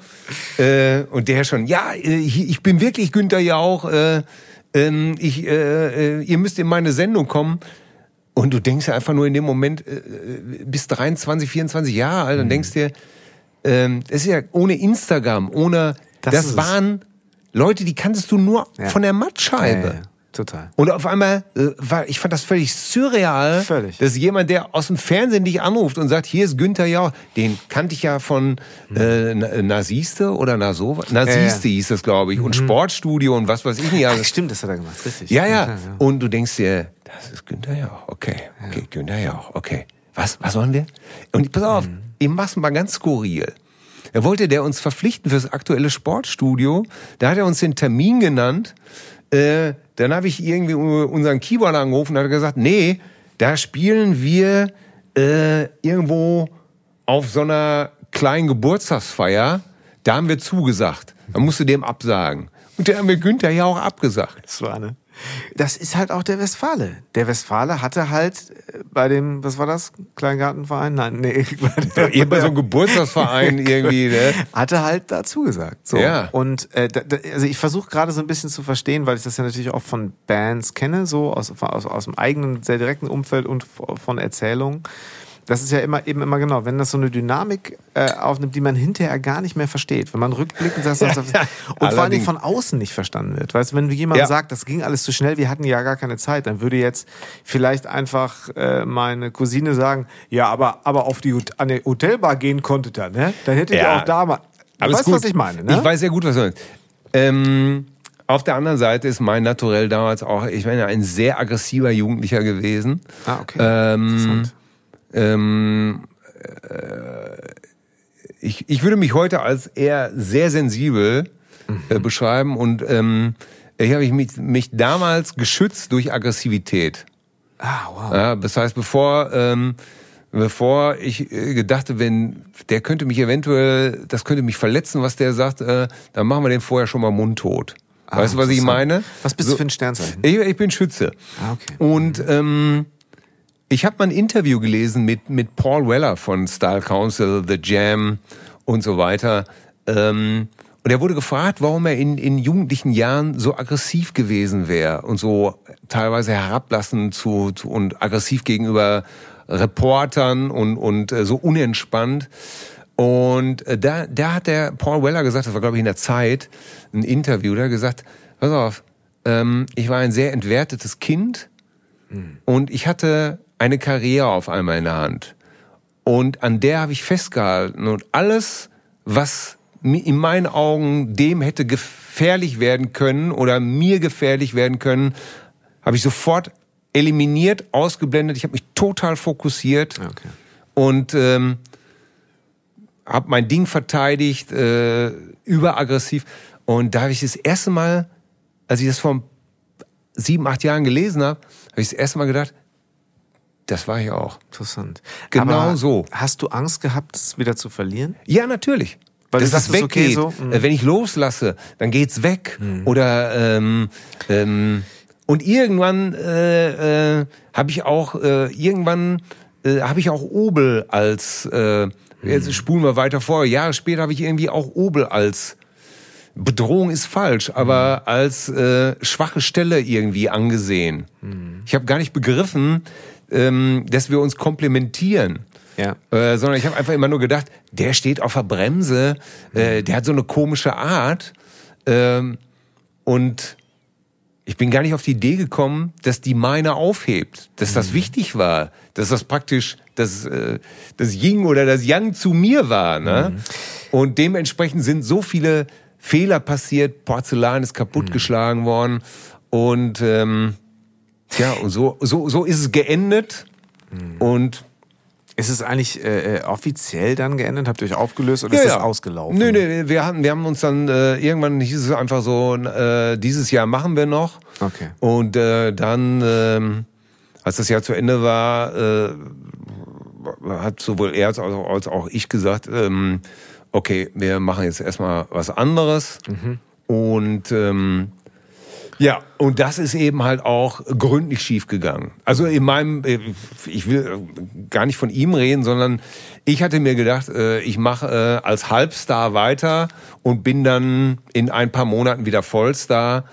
Äh, und der schon, ja, äh, ich bin wirklich Günther Jauch. Äh, ähm, ich, äh, äh, ihr müsst in meine Sendung kommen. Und du denkst ja einfach nur in dem Moment, äh, äh, bis 23, 24 Jahre alt, und denkst dir, ähm, das ist ja ohne Instagram, ohne, Das das, waren Leute, die kanntest du nur Ja. von der Mattscheibe. Ja, ja, total. Und auf einmal äh, war, ich fand das völlig surreal, Völlig. dass jemand, der aus dem Fernsehen dich anruft und sagt, hier ist Günther Jauch, den kannte ich ja von äh, Na- Nasiste oder Naso, Nasiste hieß das, glaube ich, und Sportstudio und was weiß ich nicht. Also, stimmt, das hat er gemacht, richtig. ja, ja, ja. Und du denkst dir, das ist Günther Jauch, okay, okay, Günther Jauch, okay. Was, was wollen wir? Und pass auf, Mhm. ihm mach's mal ganz skurril. Da wollte der uns verpflichten fürs aktuelle Sportstudio. Da hat er uns den Termin genannt. Äh, dann habe ich irgendwie unseren Keyboarder angerufen und hat gesagt, nee, da spielen wir äh, irgendwo auf so einer kleinen Geburtstagsfeier. Da haben wir zugesagt. Dann musst du dem absagen. Und der haben wir Günther ja auch abgesagt. Das war ne. Das ist halt auch der Westfale. Der Westfale hatte halt äh, bei dem, was war das? Kleingartenverein? Nein, nee. <laughs> bei Ihr bei so einem Geburtstagsverein <laughs> irgendwie, ne? hatte halt dazu gesagt. So. Ja. Und äh, da, also ich versuche gerade so ein bisschen zu verstehen, weil ich das ja natürlich auch von Bands kenne, so aus, aus, aus dem eigenen, sehr direkten Umfeld und von Erzählungen. Das ist ja immer eben immer genau, wenn das so eine Dynamik äh, aufnimmt, die man hinterher gar nicht mehr versteht. Wenn man rückblickend sagt, <laughs> Ja, und ja. vor Allerdings. von außen nicht verstanden wird. Weißt du, wenn jemand Ja. sagt, das ging alles zu schnell, wir hatten ja gar keine Zeit, dann würde jetzt vielleicht einfach äh, meine Cousine sagen, ja, aber, aber auf die an die Hotelbar gehen konntet ihr, ne? Dann hättet ihr Ja. auch da mal. Du weißt, gut. was ich meine, ne? Ich weiß sehr gut, was du meinst. Ähm, auf der anderen Seite ist mein Naturell damals auch, ich meine, ein sehr aggressiver Jugendlicher gewesen. Ah, okay. Ähm, Interessant. Ähm, äh, ich, ich würde mich heute als eher sehr sensibel Mhm. äh, beschreiben und ähm, ich habe mich, mich damals geschützt durch Aggressivität. Ah, wow. Ja, das heißt, bevor, ähm, bevor ich äh, gedachte, wenn der könnte mich eventuell, das könnte mich verletzen, was der sagt, äh, dann machen wir den vorher schon mal mundtot. Ah, weißt du, was ich meine? Was bist So- du für ein Sternzeichen? Ich, ich bin Schütze. Ah, okay. Und ähm, ich habe mal ein Interview gelesen mit, mit Paul Weller von Style Council, The Jam und so weiter. Ähm, und er wurde gefragt, warum er in, in jugendlichen Jahren so aggressiv gewesen wäre und so teilweise herablassend zu, zu, und aggressiv gegenüber Reportern und, und äh, so unentspannt. Und äh, da, da hat der Paul Weller gesagt, das war glaube ich in der Zeit, ein Interview, der hat gesagt, pass auf, ähm, ich war ein sehr entwertetes Kind und ich hatte eine Karriere auf einmal in der Hand. Und an der habe ich festgehalten. Und alles, was in meinen Augen dem hätte gefährlich werden können oder mir gefährlich werden können, habe ich sofort eliminiert, ausgeblendet. Ich habe mich total fokussiert Okay. und ähm, habe mein Ding verteidigt, äh, überaggressiv. Und da habe ich das erste Mal, als ich das vor sieben, acht Jahren gelesen habe, habe ich das erste Mal gedacht, das war ich auch. Interessant. Genau Aber so. Hast du Angst gehabt, es wieder zu verlieren? Ja, natürlich. Weil Dass es sagtest, okay, weggeht. so, mhm. Äh, Wenn ich loslasse, dann geht's weg. Oder ähm, ähm, und irgendwann äh, äh, habe ich auch äh, irgendwann äh, habe ich auch Obel als äh, jetzt spulen wir weiter vor. Jahre später habe ich irgendwie auch Obel als Bedrohung ist falsch, aber als äh, schwache Stelle irgendwie angesehen. Ich habe gar nicht begriffen, ähm, dass wir uns komplementieren. Ja. Äh, sondern ich habe einfach immer nur gedacht, der steht auf der Bremse, äh, der hat so eine komische Art. Ähm, und ich bin gar nicht auf die Idee gekommen, dass die meine aufhebt, dass das wichtig war, dass das praktisch das, äh, das Ying oder das Yang zu mir war. Ne? Mhm. Und dementsprechend sind so viele Fehler passiert, Porzellan ist kaputtgeschlagen mhm. worden und ähm, ja, und so, so, so ist es geendet mhm. und ist es eigentlich äh, äh, offiziell dann geendet? Habt ihr euch aufgelöst oder ja, ist das ja. ausgelaufen? Nö, nö, wir haben, wir haben uns dann äh, irgendwann hieß es einfach so, äh, dieses Jahr machen wir noch. Okay. Und äh, dann, äh, als das Jahr zu Ende war, äh, hat sowohl er als auch, als auch ich gesagt, ähm, okay, wir machen jetzt erstmal was anderes. Mhm. Und ähm, ja, und das ist eben halt auch gründlich schiefgegangen. Also in meinem, äh, ich will gar nicht von ihm reden, sondern ich hatte mir gedacht, äh, ich mache äh, als Halbstar weiter und bin dann in ein paar Monaten wieder Vollstar.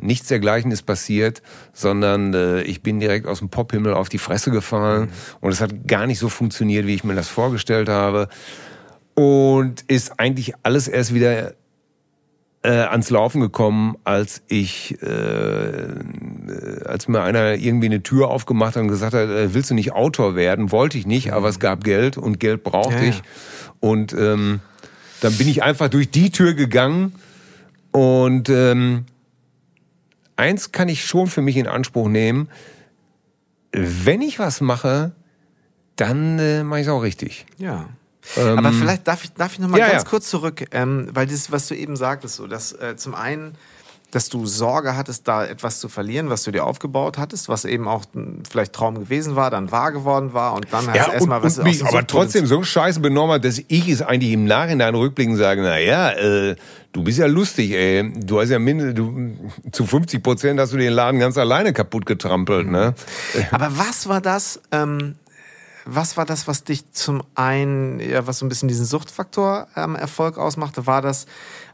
Nichts dergleichen ist passiert, sondern ich bin direkt aus dem Pophimmel auf die Fresse gefallen mhm. und es hat gar nicht so funktioniert, wie ich mir das vorgestellt habe. Und ist eigentlich alles erst wieder äh, ans Laufen gekommen, als ich, äh, als mir einer irgendwie eine Tür aufgemacht hat und gesagt hat, äh, willst du nicht Autor werden? Wollte ich nicht, aber es gab Geld und Geld brauchte ja, ich. Und ähm, dann bin ich einfach durch die Tür gegangen und ähm, eins kann ich schon für mich in Anspruch nehmen, wenn ich was mache, dann äh, mache ich es auch richtig. Ja. Ähm, Aber vielleicht darf ich, darf ich noch mal ja, ganz ja. kurz zurück, ähm, weil das, was du eben sagtest, so, dass äh, zum einen dass du Sorge hattest, da etwas zu verlieren, was du dir aufgebaut hattest, was eben auch vielleicht Traum gewesen war, dann wahr geworden war und dann ja, erstmal was. Und mich aber trotzdem so scheiße benommen hat, dass ich es eigentlich im Nachhinein rückblickend sage, na ja, äh, du bist ja lustig, ey. Du hast ja mindestens, du, <laughs> zu 50 Prozent hast du den Laden ganz alleine kaputt getrampelt, ne? Aber was war das, ähm, was war das, was dich zum einen, ja, was so ein bisschen diesen Suchtfaktor ähm, Erfolg ausmachte? War das,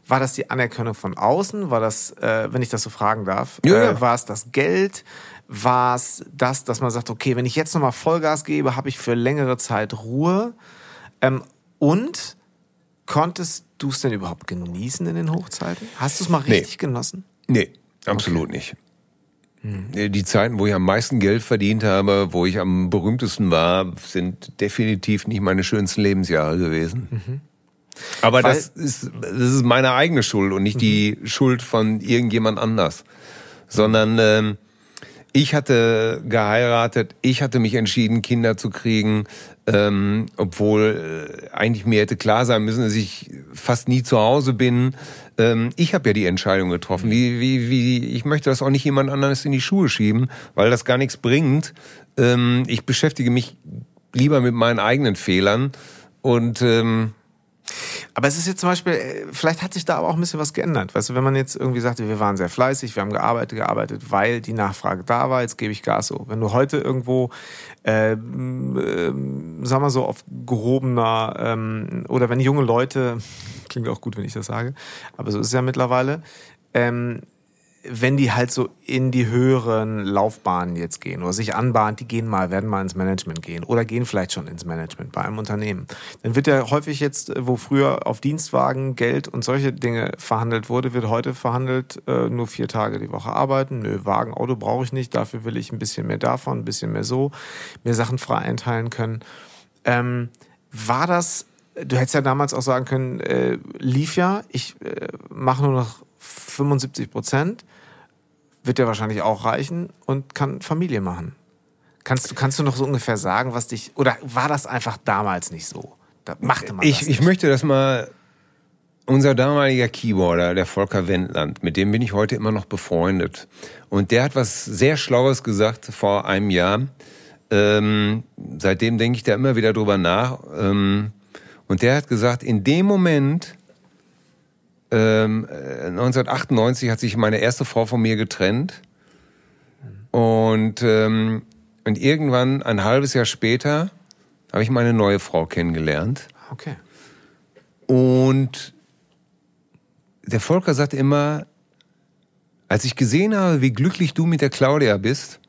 war das die Anerkennung von außen? War das, äh, wenn ich das so fragen darf, ja, äh, war es das Geld? War es das, dass man sagt, okay, wenn ich jetzt nochmal Vollgas gebe, habe ich für längere Zeit Ruhe? Ähm, und konntest du es denn überhaupt genießen in den Hochzeiten? Hast du es mal richtig nee. genossen? Nee, absolut okay. nicht. Hm. Die Zeiten, wo ich am meisten Geld verdient habe, wo ich am berühmtesten war, sind definitiv nicht meine schönsten Lebensjahre gewesen. Mhm. Aber Weil, das ist, das ist meine eigene Schuld und nicht mhm. die Schuld von irgendjemand anders. Sondern ähm, ich hatte geheiratet, ich hatte mich entschieden, Kinder zu kriegen, ähm, obwohl äh, eigentlich mir hätte klar sein müssen, dass ich fast nie zu Hause bin. Ähm, ich habe ja die Entscheidung getroffen. Wie, wie, wie, ich möchte das auch nicht jemand anderes in die Schuhe schieben, weil das gar nichts bringt. Ähm, ich beschäftige mich lieber mit meinen eigenen Fehlern und ähm, aber es ist jetzt zum Beispiel, äh, vielleicht hat sich da aber auch ein bisschen was geändert. Weißt du, wenn man jetzt irgendwie sagt, wir waren sehr fleißig, wir haben gearbeitet, gearbeitet, weil die Nachfrage da war, jetzt gebe ich Gas so. Wenn du heute irgendwo, äh, äh, sag mal so, auf gehobener, ähm, oder wenn junge Leute, klingt auch gut, wenn ich das sage, aber so ist es ja mittlerweile, ähm, wenn die halt so in die höheren Laufbahnen jetzt gehen oder sich anbahnen, die gehen mal, werden mal ins Management gehen oder gehen vielleicht schon ins Management bei einem Unternehmen, dann wird ja häufig jetzt, wo früher auf Dienstwagen Geld und solche Dinge verhandelt wurde, wird heute verhandelt, äh, nur vier Tage die Woche arbeiten. Nö, Wagen, Auto brauche ich nicht, dafür will ich ein bisschen mehr davon, ein bisschen mehr so, mehr Sachen frei einteilen können. Ähm, war das, du hättest ja damals auch sagen können, äh, lief ja, ich äh, mache nur noch 75 Prozent wird ja wahrscheinlich auch reichen und kann Familie machen. Kannst du, kannst du noch so ungefähr sagen, was dich, oder war das einfach damals nicht so? Da machte man ich, das nicht. Ich möchte das mal, unser damaliger Keyboarder, der Volker Wendland, mit dem bin ich heute immer noch befreundet. Und der hat was sehr Schlaues gesagt vor einem Jahr. Ähm, seitdem denke ich da immer wieder drüber nach. Ähm, und der hat gesagt, in dem Moment, ähm, 1998 hat sich meine erste Frau von mir getrennt. Und, ähm, und irgendwann, ein halbes Jahr später, habe ich meine neue Frau kennengelernt. Okay. Und der Volker sagt immer, als ich gesehen habe, wie glücklich du mit der Claudia bist,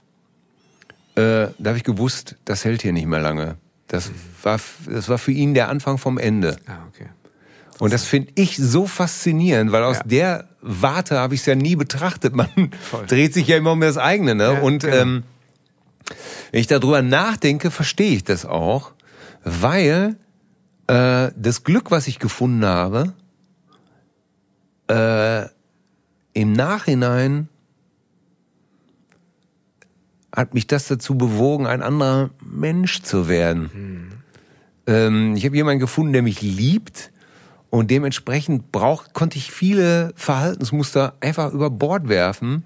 äh, da habe ich gewusst, das hält hier nicht mehr lange. Das war, das war für ihn der Anfang vom Ende. Ah, okay. Und das finde ich so faszinierend, weil aus ja. der Warte habe ich es ja nie betrachtet. Man Voll. dreht sich ja immer um das eigene. Ne? Ja, und genau. ähm, Wenn ich darüber nachdenke, verstehe ich das auch, weil äh, das Glück, was ich gefunden habe, äh, im Nachhinein hat mich das dazu bewogen, ein anderer Mensch zu werden. Hm. Ähm, ich habe jemanden gefunden, der mich liebt und dementsprechend braucht, konnte ich viele Verhaltensmuster einfach über Bord werfen.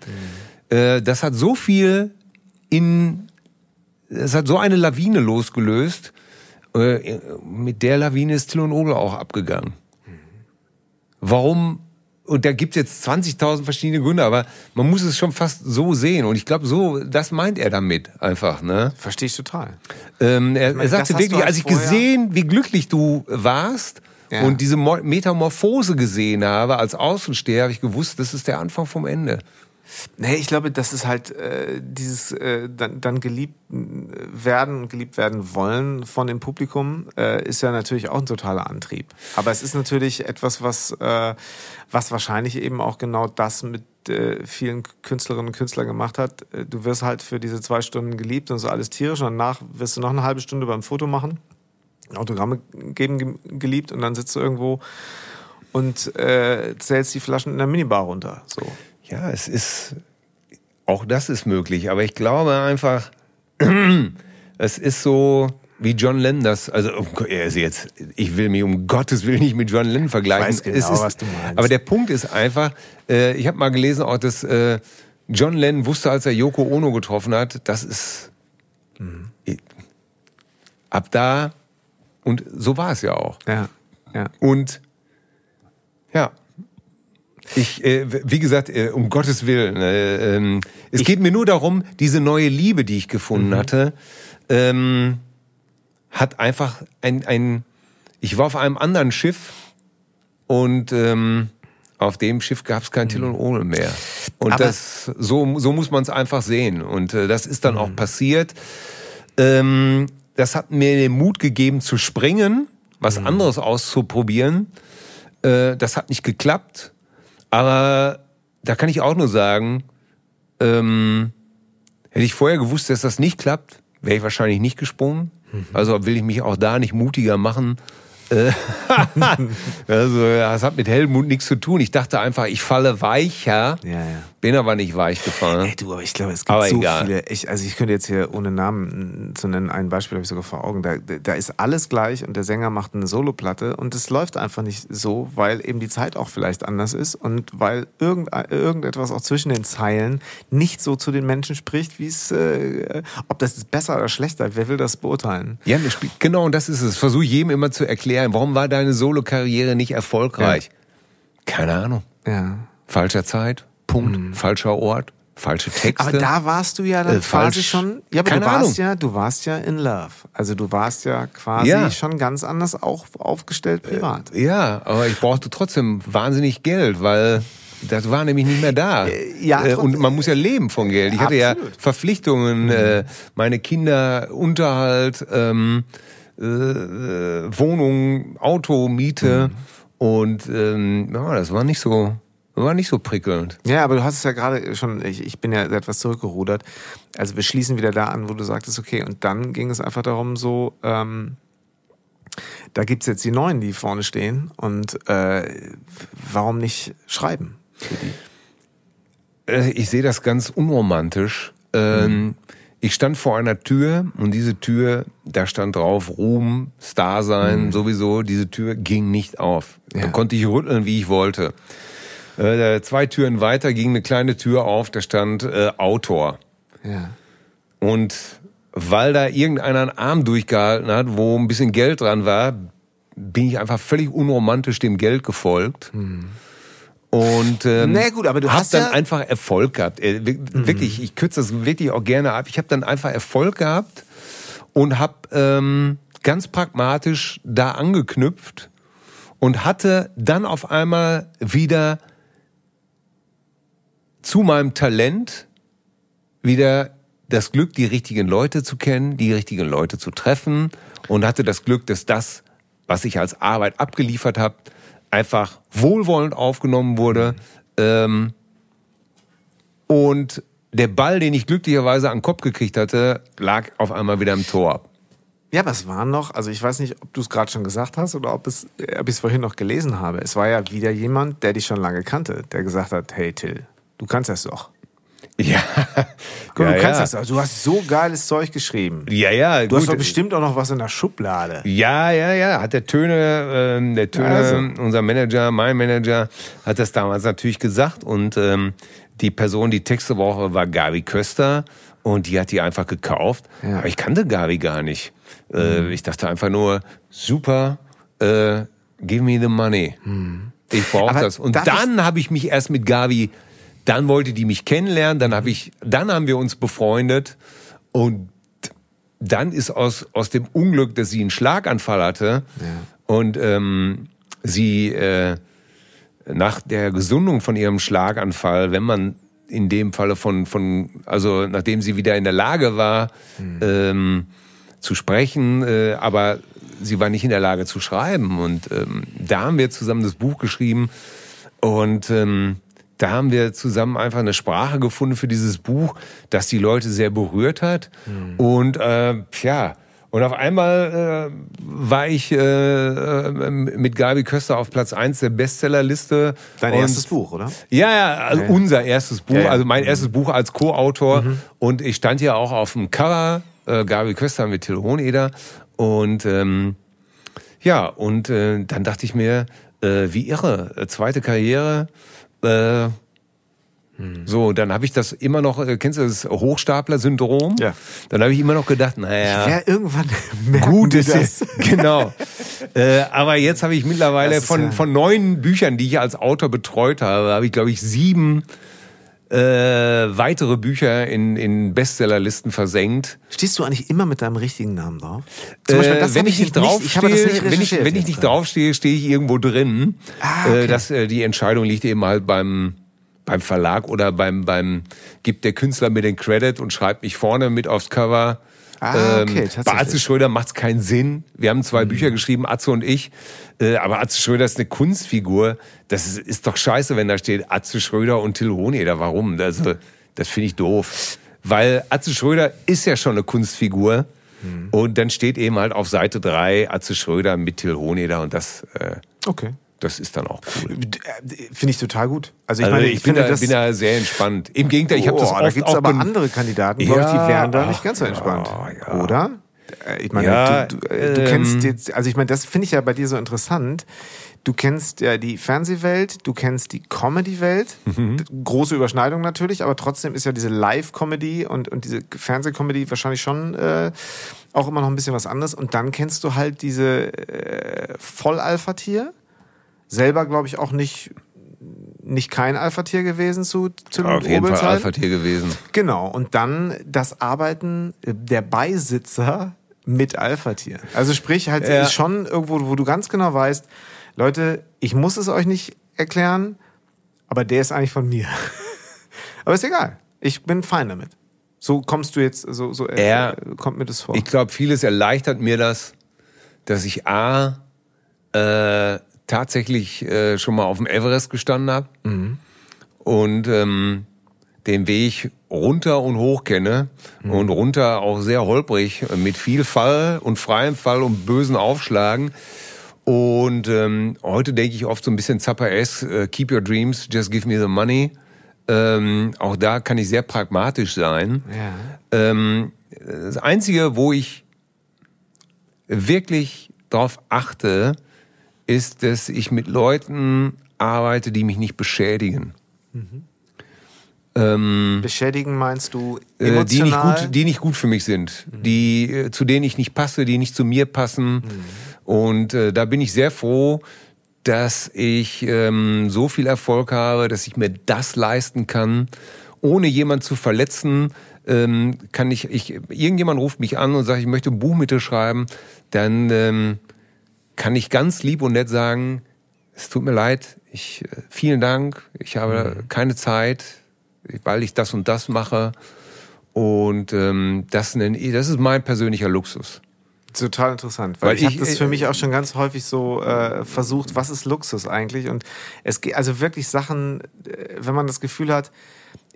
Hm. Äh, das hat so viel in, es hat so eine Lawine losgelöst. Äh, mit der Lawine ist Till und Odel auch abgegangen. Hm. Warum und da gibt es jetzt 20.000 verschiedene Gründe, aber man muss es schon fast so sehen. Und ich glaube, so, das meint er damit einfach. Ne? Verstehe ich total. Ähm, er, er sagte wirklich, als ich gesehen, wie glücklich du warst ja. und diese Metamorphose gesehen habe als Außensteher, habe ich gewusst, das ist der Anfang vom Ende. Nee, ich glaube, das ist halt äh, dieses äh, dann, dann geliebt werden, geliebt werden wollen von dem Publikum, äh, ist ja natürlich auch ein totaler Antrieb. Aber es ist natürlich etwas, was, äh, was wahrscheinlich eben auch genau das mit äh, vielen Künstlerinnen und Künstlern gemacht hat. Äh, du wirst halt für diese zwei Stunden geliebt und so alles tierisch und danach wirst du noch eine halbe Stunde beim Foto machen, Autogramme geben geliebt und dann sitzt du irgendwo und äh, zählst die Flaschen in der Minibar runter. So. Ja, es ist, auch das ist möglich, aber ich glaube einfach, <clears throat> es ist so, wie John Lennon das, also er ist jetzt, ich will mich um Gottes Willen nicht mit John Lennon vergleichen. Ich weiß genau, ist, was du meinst. Aber der Punkt ist einfach, äh, ich habe mal gelesen auch, dass äh, John Lennon wusste, als er Yoko Ono getroffen hat, das ist mhm. ab da und so war es ja auch. Ja, ja. Und ich, äh, wie gesagt, äh, um Gottes Willen. Äh, ähm, es ich geht mir nur darum, diese neue Liebe, die ich gefunden mhm. hatte, ähm, hat einfach ein, ein. Ich war auf einem anderen Schiff und ähm, auf dem Schiff gab es kein. Till und Ohne mehr. Und Aber das, so, so muss man es einfach sehen. Und äh, das ist dann mhm. auch passiert. Ähm, das hat mir den Mut gegeben zu springen, was mhm. anderes auszuprobieren. Äh, das hat nicht geklappt. Aber da kann ich auch nur sagen, ähm, hätte ich vorher gewusst, dass das nicht klappt, wäre ich wahrscheinlich nicht gesprungen. Mhm. Also will ich mich auch da nicht mutiger machen, <laughs> also, das hat mit Helmut nichts zu tun. Ich dachte einfach, ich falle weicher. Ja, ja. Bin aber nicht weich gefallen. Ey, du, aber ich glaube, es gibt aber so egal. viele. Ich, also ich könnte jetzt hier ohne Namen zu nennen, ein Beispiel habe ich sogar vor Augen. Da, da ist alles gleich und der Sänger macht eine Soloplatte und es läuft einfach nicht so, weil eben die Zeit auch vielleicht anders ist und weil irgend, irgendetwas auch zwischen den Zeilen nicht so zu den Menschen spricht, wie es, äh, ob das besser oder schlechter, wer will das beurteilen? Ja, genau, und das ist es. Versuche jedem immer zu erklären erklären, warum war deine Solo-Karriere nicht erfolgreich? Ja. Keine Ahnung. Ja. Falscher Zeit, Punkt, mhm. falscher Ort, falsche Texte. Aber da warst du ja dann äh, quasi schon. Ja, aber du warst Ahnung. ja, du warst ja in Love. Also du warst ja quasi ja. schon ganz anders auch aufgestellt privat. Äh, ja, aber ich brauchte trotzdem wahnsinnig Geld, weil das war nämlich nicht mehr da. <laughs> Äh, ja, äh, und man muss ja leben von Geld. Ich hatte Absolut. ja Verpflichtungen, mhm. meine Kinder, Unterhalt. Ähm, äh, äh, Wohnung, Auto, Miete. Mhm. Und ähm, ja, das war nicht so, war nicht so prickelnd. Ja, aber du hast es ja gerade schon, ich, ich bin ja etwas zurückgerudert. Also wir schließen wieder da an, wo du sagtest, okay, und dann ging es einfach darum, so, ähm, da gibt's jetzt die Neuen, die vorne stehen. Und äh, warum nicht schreiben? Äh, ich sehe das ganz unromantisch. Ähm, mhm. Ich stand vor einer Tür und diese Tür, da stand drauf Ruhm, Star sein, mhm. sowieso. Diese Tür ging nicht auf. Ja. Da konnte ich rütteln, wie ich wollte. Äh, zwei Türen weiter ging eine kleine Tür auf, da stand äh, Autor. Ja. Und weil da irgendeiner einen Arm durchgehalten hat, wo ein bisschen Geld dran war, bin ich einfach völlig unromantisch dem Geld gefolgt. Mhm. Und ähm, nee, gut, aber du hast dann ja einfach Erfolg gehabt. Äh, wirklich, mhm. ich kürze das wirklich auch gerne ab. Ich habe dann einfach Erfolg gehabt und habe ähm, ganz pragmatisch da angeknüpft und hatte dann auf einmal wieder zu meinem Talent wieder das Glück, die richtigen Leute zu kennen, die richtigen Leute zu treffen und hatte das Glück, dass das, was ich als Arbeit abgeliefert habe, einfach wohlwollend aufgenommen wurde. Ähm, und der Ball, den ich glücklicherweise an den Kopf gekriegt hatte, lag auf einmal wieder im Tor. Ja, aber es war noch, also ich weiß nicht, ob du es gerade schon gesagt hast oder ob, es, ob ich es vorhin noch gelesen habe. Es war ja wieder jemand, der dich schon lange kannte, der gesagt hat, hey Till, du kannst das doch. Ja. <laughs> Guck, ja, du kannst ja. das doch. Du hast so geiles Zeug geschrieben. Ja, ja. Du hast gut. doch bestimmt auch noch was in der Schublade. Ja, ja, ja. Hat der Töne, ähm, der Töne, Also. unser Manager, mein Manager, hat das damals natürlich gesagt. Und ähm, die Person, die Texte brauchte, war Gabi Köster. Und die hat die einfach gekauft. Ja. Mhm. Aber ich kannte Gabi gar nicht. Äh, ich dachte einfach nur, super, äh, give me the money. Ich brauche Mhm. Das. Und dann habe ich mich erst mit Gabi, dann wollte die mich kennenlernen, dann habe ich, dann haben wir uns befreundet und dann ist aus, aus dem Unglück, dass sie einen Schlaganfall hatte und ähm, sie äh, nach der Gesundung von ihrem Schlaganfall, wenn man in dem Falle von, von also nachdem sie wieder in der Lage war, ähm, zu sprechen, äh, aber sie war nicht in der Lage zu schreiben. Und ähm, da haben wir zusammen das Buch geschrieben und ähm, da haben wir zusammen einfach eine Sprache gefunden für dieses Buch, das die Leute sehr berührt hat. Und äh, ja, und auf einmal äh, war ich äh, äh, mit Gabi Köster auf Platz eins der Bestsellerliste. Dein Und- erstes Buch, oder? ja, ja, also unser erstes Buch, Ja, ja. also mein erstes Buch als Co-Autor. Und ich stand ja auch auf dem Cover, äh, Gabi Köster mit Till Hohneder. Und ähm, ja, und äh, dann dachte ich mir, äh, wie irre, äh, zweite Karriere. Äh, so, dann habe ich das immer noch, äh, kennst du das Hochstapler-Syndrom? Ja. Dann habe ich immer noch gedacht, naja. Ja, irgendwann <laughs> Gut ist das. es. <laughs> Genau. äh, aber jetzt habe ich mittlerweile von, ja- von neun Büchern, die ich als Autor betreut habe, habe ich, glaube ich, sieben äh, weitere Bücher in, in Bestsellerlisten versenkt. Stehst du eigentlich immer mit deinem richtigen Namen drauf? Zum Beispiel, Äh, das wenn ich nicht ich draufstehe, nicht wenn ich, wenn ich nicht draufstehe, stehe ich irgendwo drin. Ah, okay. äh, das, äh, die Entscheidung liegt eben halt beim, beim Verlag oder beim, beim, gibt der Künstler mir den Credit und schreibt mich vorne mit aufs Cover. Ah, okay, tatsächlich. bei Atze Schröder macht es keinen Sinn. Wir haben zwei Bücher geschrieben, Atze und ich. Äh, aber Atze Schröder ist eine Kunstfigur. Das ist, ist doch scheiße, wenn da steht Atze Schröder und Till Hohneder. Warum? Also, das finde ich doof. Weil Atze Schröder ist ja schon eine Kunstfigur. Und dann steht eben halt auf Seite 3 Atze Schröder mit Till Hohneder und das, äh, Okay. Das ist dann auch cool. Äh, Finde ich total gut. Also ich Also meine, ich, ich, bin, da, das. bin da sehr entspannt. Im Gegenteil, ich habe das oh, oft da gibt's auch aber andere Kandidaten, glaube ich, die Ja, wären da nicht ganz so entspannt. ja, ja. Oder? Äh, Ich meine, Ja, du, du, äh, du ähm, kennst jetzt, also ich meine, das finde ich ja bei dir so interessant. Du kennst ja die Fernsehwelt, du kennst die Comedy-Welt. Mhm. Große Überschneidung natürlich, aber trotzdem ist ja diese Live-Comedy und, und diese Fernsehcomedy wahrscheinlich schon äh, auch immer noch ein bisschen was anderes. Und dann kennst du halt diese äh, Voll-Alpha-Tier. Selber, glaube ich, auch nicht, nicht kein Alpha-Tier gewesen zu, zu den auf jeden Fall. Alpha-Tier gewesen. Genau, und dann das Arbeiten der Beisitzer mit Alpha-Tier. Also sprich, halt Ja. ist schon irgendwo, wo du ganz genau weißt, Leute, ich muss es euch nicht erklären, aber der ist eigentlich von mir. <laughs> aber ist egal. Ich bin fein damit. So kommst du jetzt, so, so äh, Ja. kommt mir das vor. Ich glaube, vieles erleichtert mir das, dass ich A, äh, tatsächlich äh, schon mal auf dem Everest gestanden habe und ähm, den Weg runter und hoch kenne und runter auch sehr holprig äh, mit viel Fall und freiem Fall und bösen Aufschlagen. Und ähm, heute denke ich oft so ein bisschen Zappa S, äh, keep your dreams, just give me the money. Ähm, auch da kann ich sehr pragmatisch sein. ja. Ähm, das Einzige, wo ich wirklich darauf achte, ist, dass ich mit Leuten arbeite, die mich nicht beschädigen. Ähm, Beschädigen meinst du äh, die, nicht emotional? gut, die nicht gut für mich sind, die, äh, zu denen ich nicht passe, die nicht zu mir passen. Und äh, da bin ich sehr froh, dass ich ähm, so viel Erfolg habe, dass ich mir das leisten kann, ohne jemand zu verletzen. Ähm, kann ich, ich, irgendjemand ruft mich an und sagt, ich möchte ein Buch mit dir schreiben, dann ähm, kann ich ganz lieb und nett sagen, es tut mir leid, ich, äh, vielen Dank, ich habe keine Zeit, weil ich das und das mache. Und ähm, das, nenne ich- das ist mein persönlicher Luxus. Total interessant, weil, Weil ich, habe ich- das für mich auch schon ganz häufig so äh, versucht, was ist Luxus eigentlich? Und es geht also wirklich Sachen, äh, wenn man das Gefühl hat,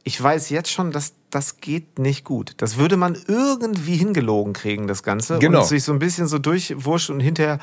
ich weiß jetzt schon, dass das geht nicht gut. Das würde man irgendwie hingelogen kriegen, das Ganze. Genau. Und sich so ein bisschen so durchwurscht und hinterher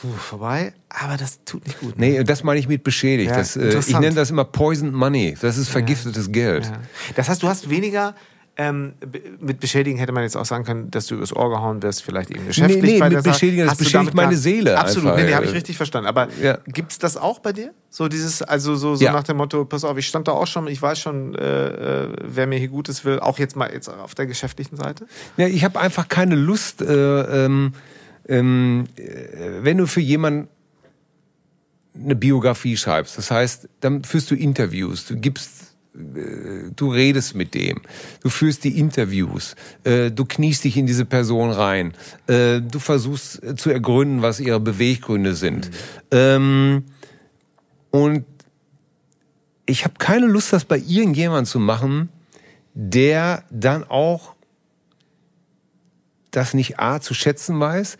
puh, vorbei. Aber das tut nicht gut. Nee, das meine ich mit beschädigt. Ja, das, äh, ich nenne das immer Poisoned Money. Das ist vergiftetes Geld. Ja. Das heißt, du hast weniger. Ähm, mit Beschädigen hätte man jetzt auch sagen können, dass du übers Ohr gehauen wirst, vielleicht eben geschäftlich nee, bei mit. Beschädigen, das beschädigt meine Seele Absolut, einfach, nee, nee, habe ich richtig verstanden. Aber Ja. gibt's das auch bei dir? So dieses, also so, so Ja. nach dem Motto, pass auf, ich stand da auch schon, ich weiß schon, äh, äh, wer mir hier Gutes will, auch jetzt mal jetzt auf der geschäftlichen Seite. Ja, ich habe einfach keine Lust, äh, ähm, ähm, äh, wenn du für jemanden eine Biografie schreibst. Das heißt, dann führst du Interviews, du gibst, äh, du redest mit dem, du führst die Interviews, äh, du kniest dich in diese Person rein, du versuchst zu ergründen, was ihre Beweggründe sind. Ähm, und ich habe keine Lust, das bei irgendjemandem zu machen, der dann auch das nicht A zu schätzen weiß,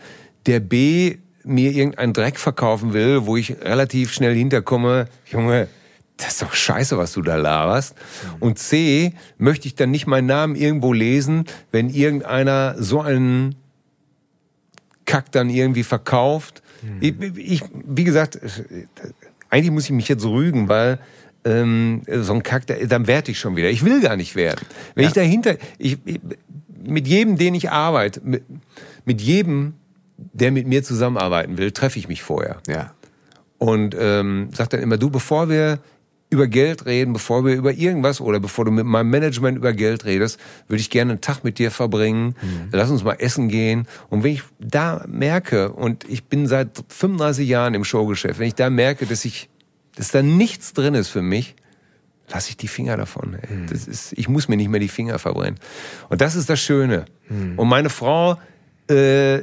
der B mir irgendeinen Dreck verkaufen will, wo ich relativ schnell hinterkomme, Junge, das ist doch scheiße, was du da laberst. Und C, möchte ich dann nicht meinen Namen irgendwo lesen, wenn irgendeiner so einen Kack dann irgendwie verkauft. Ich, ich, wie gesagt, eigentlich muss ich mich jetzt rügen, weil ähm, so ein Kack, da- dann werde ich schon wieder. Ich will gar nicht werden. Wenn ich dahinter, ich, ich, mit jedem, den ich arbeite, mit, mit jedem, der mit mir zusammenarbeiten will, treffe ich mich vorher Ja. und ähm, sagt dann immer, du, bevor wir über Geld reden, bevor wir über irgendwas oder bevor du mit meinem Management über Geld redest, würde ich gerne einen Tag mit dir verbringen. Lass uns mal essen gehen. Und wenn ich da merke, und ich bin seit 35 Jahren im Showgeschäft, wenn ich da merke, dass ich, dass da nichts drin ist für mich, lasse ich die Finger davon. Ey. Das ist, ich muss mir nicht mehr die Finger verbrennen. Und das ist das Schöne. Und meine Frau, äh,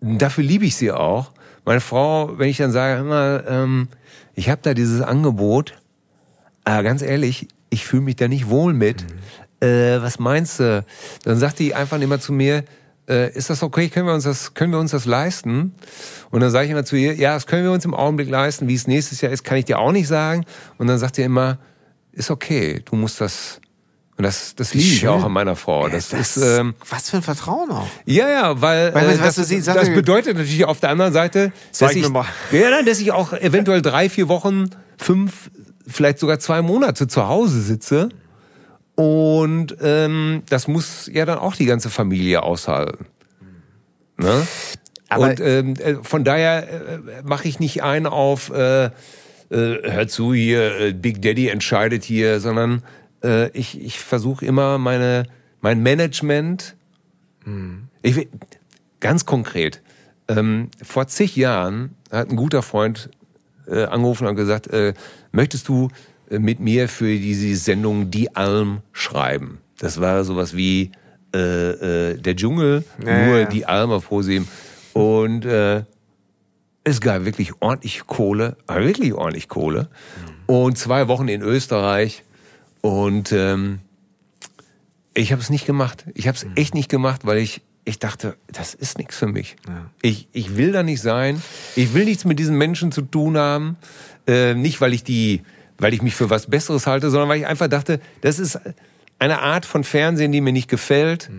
dafür liebe ich sie auch. Meine Frau, wenn ich dann sage, mal, ähm, ich habe da dieses Angebot, aber ganz ehrlich, ich fühle mich da nicht wohl mit. Äh, was meinst du? Dann sagt die einfach immer zu mir, äh, ist das okay? Können wir uns das, können wir uns das leisten? Und dann sage ich immer zu ihr, ja, das können wir uns im Augenblick leisten. Wie es nächstes Jahr ist, kann ich dir auch nicht sagen. Und dann sagt sie immer, ist okay, du musst das. Und das, das liebe ich auch an meiner Frau. Das, das- ist, ähm, was für ein Vertrauen auch. ja, ja, weil, Weil, äh, das, sie das bedeutet natürlich auf der anderen Seite, dass ich, mal. <laughs> ja, nein, dass ich auch eventuell drei, vier Wochen, fünf, vielleicht sogar zwei Monate zu Hause sitze. Und ähm, das muss ja dann auch die ganze Familie aushalten. Ne? Aber- und ähm, äh, von daher äh, mache ich nicht ein auf, äh, äh, hör zu hier, äh, Big Daddy entscheidet hier, sondern äh, ich, ich versuche immer meine, mein Management, ich will, ganz konkret, ähm, vor zig Jahren hat ein guter Freund äh, angerufen und gesagt, äh, möchtest du äh, mit mir für diese Sendung Die Alm schreiben? Das war sowas wie äh, äh, der Dschungel, Ja, nur ja. die Alm auf ProSieben. Und äh, es gab wirklich ordentlich Kohle, wirklich ordentlich Kohle. Und zwei Wochen in Österreich. Und ähm, ich habe es nicht gemacht. Ich habe es echt nicht gemacht, weil ich, ich dachte, das ist nichts für mich. Ich, ich will da nicht sein. Ich will nichts mit diesen Menschen zu tun haben. Äh, nicht, weil ich die, weil ich mich für was Besseres halte, sondern weil ich einfach dachte, das ist eine Art von Fernsehen, die mir nicht gefällt.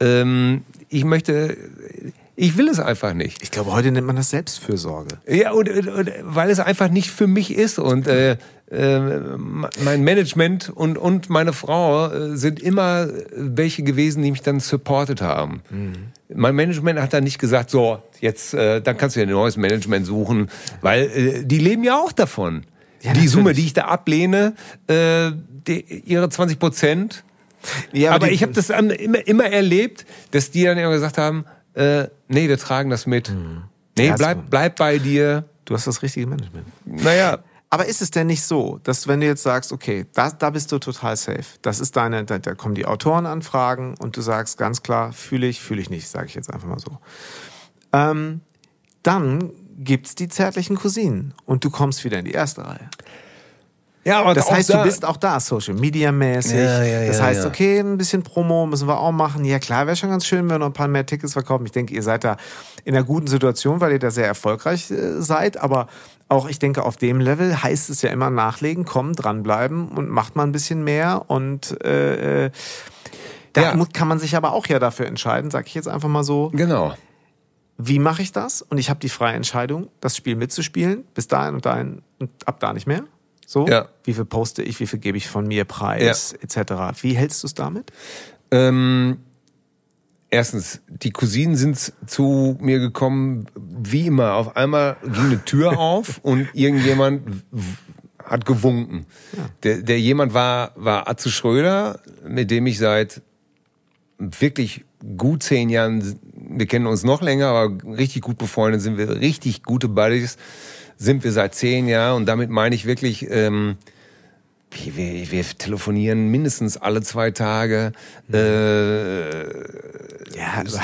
Ähm, ich möchte, ich will es einfach nicht. Ich glaube, heute nennt man das Selbstfürsorge. Ja, und, und, und weil es einfach nicht für mich ist. Und äh, äh, mein Management und, und meine Frau äh, sind immer welche gewesen, die mich dann supportet haben. Mein Management hat dann nicht gesagt, so, jetzt, äh, dann kannst du dir ein neues Management suchen, weil äh, die leben ja auch davon. Ja, die Summe, die ich da ablehne, äh, die, ihre 20 Prozent, Ja, aber die- ich habe das immer, immer erlebt, dass die dann immer gesagt haben, äh, nee, wir tragen das mit. Nee, Ja, so. bleib, bleib bei dir. Du hast das richtige Management. Naja, Aber ist es denn nicht so, dass wenn du jetzt sagst, okay, da, da bist du total safe, das ist deine, da, da kommen die Autorenanfragen und du sagst ganz klar, fühle ich, fühle ich nicht, sage ich jetzt einfach mal so. Ähm, dann gibt's die zärtlichen Cousinen und du kommst wieder in die erste Reihe. Ja, aber das heißt, da- du bist auch da Social Media mäßig. Ja, ja, das ja, heißt, ja. okay, ein bisschen Promo müssen wir auch machen. Ja, klar, wäre schon ganz schön, wenn wir noch ein paar mehr Tickets verkaufen. Ich denke, ihr seid da in einer guten Situation, weil ihr da sehr erfolgreich äh, seid. Aber auch, ich denke, auf dem Level heißt es ja immer nachlegen, kommen, dranbleiben und macht mal ein bisschen mehr. Und äh, äh, da kann man sich aber auch ja dafür entscheiden, sag ich jetzt einfach mal so. Genau. Wie mache ich das? Und ich habe die freie Entscheidung, das Spiel mitzuspielen, bis dahin und dahin und ab da nicht mehr. So, Ja. wie viel poste ich, wie viel gebe ich von mir preis, etc. Wie hältst du es damit? Ähm, erstens, die Cousinen sind zu mir gekommen, wie immer. Auf einmal ging eine Tür <laughs> auf und irgendjemand hat gewunken. Der, der jemand war, war Atze Schröder, mit dem ich seit wirklich gut zehn Jahren, wir kennen uns noch länger, aber richtig gut befreundet sind wir, richtig gute Buddies sind wir seit zehn Jahren und damit meine ich wirklich, ähm, wir, wir, telefonieren mindestens alle zwei Tage. Äh, Ja, ist,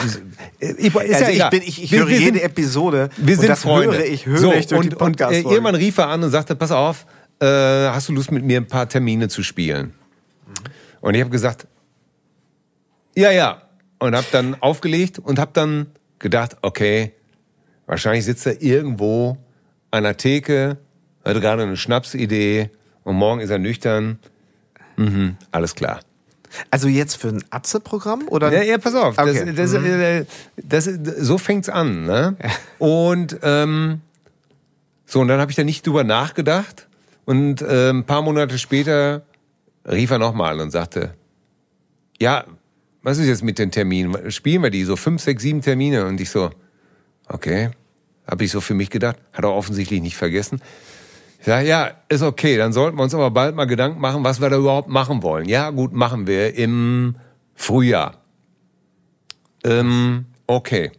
ist, ist ja also ich, bin, ich, ich Wir- höre wir jede sind- Episode wir sind und das Freunde. höre ich, höre so, ich durch und, die und äh, irgendwann rief er an und sagte, pass auf, äh, hast du Lust mit mir ein paar Termine zu spielen? Und ich habe gesagt, ja, ja. Und habe dann aufgelegt und habe dann gedacht, okay, wahrscheinlich sitzt er irgendwo an der Theke, hatte gerade eine Schnapsidee und morgen ist er nüchtern. Mhm, alles klar. Also jetzt für ein Atze-Programm? oder? Ja, ja, pass auf. Das, Okay. das, äh, das, so fängt's an. Ne? Und ähm, so, und dann habe ich da nicht drüber nachgedacht. Und äh, ein paar Monate später rief er nochmal und sagte, ja, was ist jetzt mit den Terminen? Spielen wir die so fünf, sechs, sieben Termine? Und ich so, okay, habe ich so für mich gedacht, hat er offensichtlich nicht vergessen. Sag, ja, ist okay, dann sollten wir uns aber bald mal Gedanken machen, was wir da überhaupt machen wollen. Ja, gut, machen wir im Frühjahr. Ähm, okay.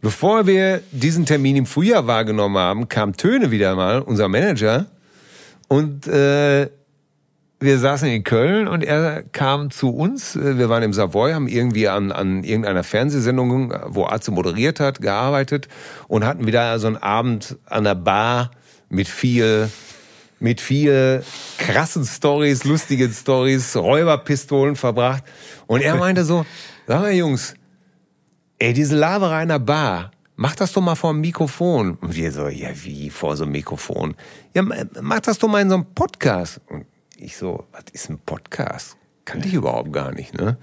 Bevor wir diesen Termin im Frühjahr wahrgenommen haben, kam Töne wieder mal, unser Manager, und äh, wir saßen in Köln und er kam zu uns. Wir waren im Savoy, haben irgendwie an, an irgendeiner Fernsehsendung, wo Arze moderiert hat, gearbeitet und hatten wieder so einen Abend an der Bar mit viel, mit viel krassen Stories, lustigen Stories, Räuberpistolen verbracht. Und er meinte so, <laughs> sag mal Jungs, ey, diese Laberei in der Bar, mach das doch mal vor dem Mikrofon. Und wir so, ja, wie vor so einem Mikrofon? Ja, mach das doch mal in so einem Podcast. Und ich so, was ist ein Podcast? Kannte ich überhaupt gar nicht, ne?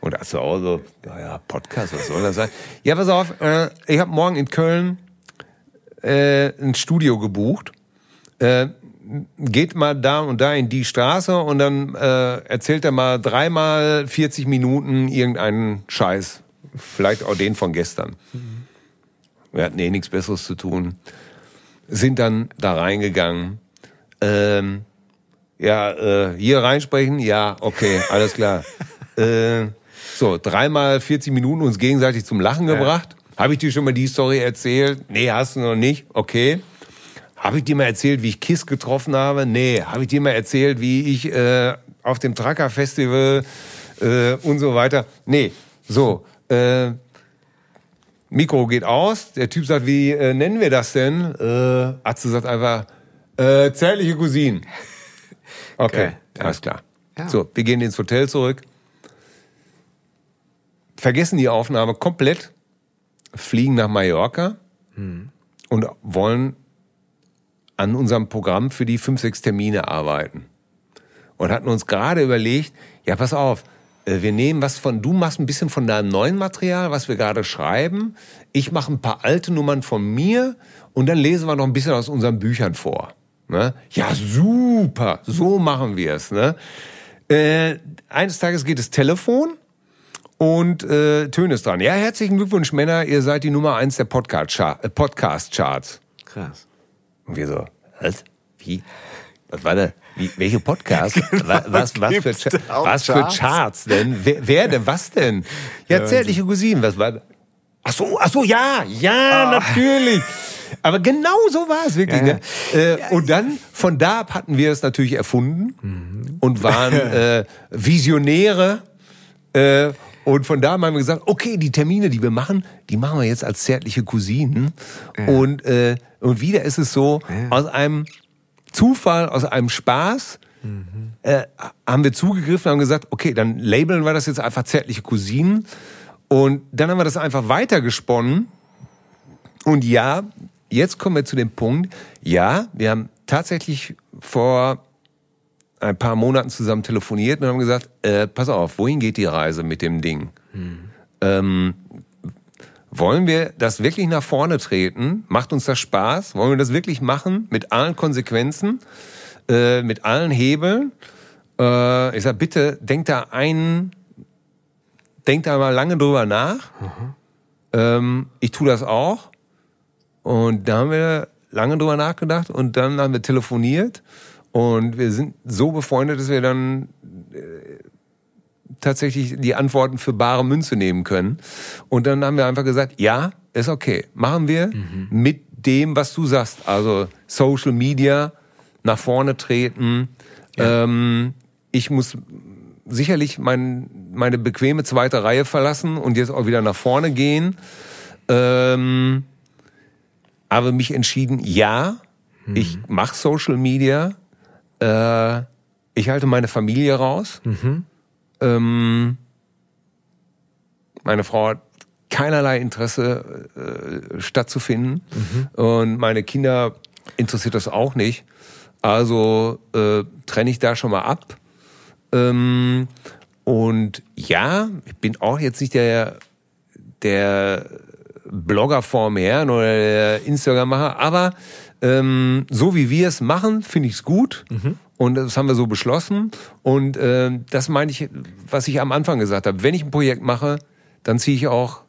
Und da so auch so, ja, ja, Podcast, was soll das sein? Ja, pass auf, äh, ich habe morgen in Köln äh, ein Studio gebucht. Äh, geht mal da und da in die Straße und dann äh, erzählt er mal dreimal 40 Minuten irgendeinen Scheiß. Vielleicht auch den von gestern. Wir hatten eh nichts Besseres zu tun. Sind dann da reingegangen. Ähm, ja, äh, hier reinsprechen? Ja, okay, alles klar. <laughs> äh, so, dreimal 40 Minuten uns gegenseitig zum Lachen gebracht. Habe ich dir schon mal die Story erzählt? Nee, hast du noch nicht? Okay. Habe ich dir mal erzählt, wie ich Kiss getroffen habe? Nee. Habe ich dir mal erzählt, wie ich äh, auf dem Tracker Festival äh, und so weiter? Nee. So, äh, Mikro geht aus. Der Typ sagt, wie äh, nennen wir das denn? Äh, Atze sagt einfach, äh, zärtliche Cousinen. <laughs> Okay, Geil. alles klar. Ja. So, wir gehen ins Hotel zurück. Vergessen die Aufnahme komplett, fliegen nach Mallorca und wollen an unserem Programm für die fünf, sechs Termine arbeiten. Und hatten uns gerade überlegt, ja, pass auf, äh, wir nehmen was von, du machst ein bisschen von deinem neuen Material, was wir gerade schreiben. Ich mache ein paar alte Nummern von mir und dann lesen wir noch ein bisschen aus unseren Büchern vor. Ne? Ja, super, so machen wir es. Ne? Äh, eines Tages geht das Telefon und äh, Töne ist dran. Ja, herzlichen Glückwunsch, Männer, ihr seid die Nummer eins der äh, Podcast-Charts. Krass. Und wir so, was? Wie? Was war da? Wie, welche Podcast? <laughs> was, was, was, für, was für Charts? Denn? Wer, wer denn? Was denn? Ja, zärtliche Cousinen. Was war da? Ach so, ach so, ja, ja, natürlich. Aber genau so war es wirklich. Ah. Ja, Ne? Äh, und dann, von da ab hatten wir es natürlich erfunden und waren <laughs> äh, Visionäre. Äh, und von da haben wir gesagt, okay, die Termine, die wir machen, die machen wir jetzt als zärtliche Cousinen. Und, äh, und wieder ist es so, aus einem Zufall, aus einem Spaß, äh, haben wir zugegriffen und haben gesagt, okay, dann labeln wir das jetzt einfach zärtliche Cousinen. Und dann haben wir das einfach weitergesponnen. Und ja, jetzt kommen wir zu dem Punkt, ja, wir haben tatsächlich vor ein paar Monaten zusammen telefoniert und haben gesagt, äh, pass auf, wohin geht die Reise mit dem Ding? Hm. Ähm, wollen wir das wirklich nach vorne treten? Macht uns das Spaß? Wollen wir das wirklich machen mit allen Konsequenzen, äh, mit allen Hebeln? Äh, ich sag bitte, denkt da ein, denkt da mal lange drüber nach. Mhm. Ähm, ich tue das auch. Und da haben wir lange drüber nachgedacht und dann haben wir telefoniert und wir sind so befreundet, dass wir dann äh, tatsächlich die Antworten für bare Münze nehmen können. Und dann haben wir einfach gesagt, ja, ist okay. Machen wir mhm. mit dem, was du sagst. Also Social Media, nach vorne treten. Ja. Ähm, ich muss sicherlich mein, meine bequeme zweite Reihe verlassen und jetzt auch wieder nach vorne gehen. Ähm, aber mich entschieden, ja, mhm. ich mache Social Media. Äh, ich halte meine Familie raus. Mhm. Ähm, meine Frau hat keinerlei Interesse, äh, stattzufinden. Mhm. Und meine Kinder interessiert das auch nicht. Also äh, trenne ich da schon mal ab. Ähm, und ja, ich bin auch jetzt nicht der, der Blogger vorm Herrn oder der Instagram-Macher, aber ähm, so wie wir es machen, finde ich es gut. Mhm. Und das haben wir so beschlossen. Und äh, das meine ich, was ich am Anfang gesagt habe. Wenn ich ein Projekt mache, dann ziehe ich auch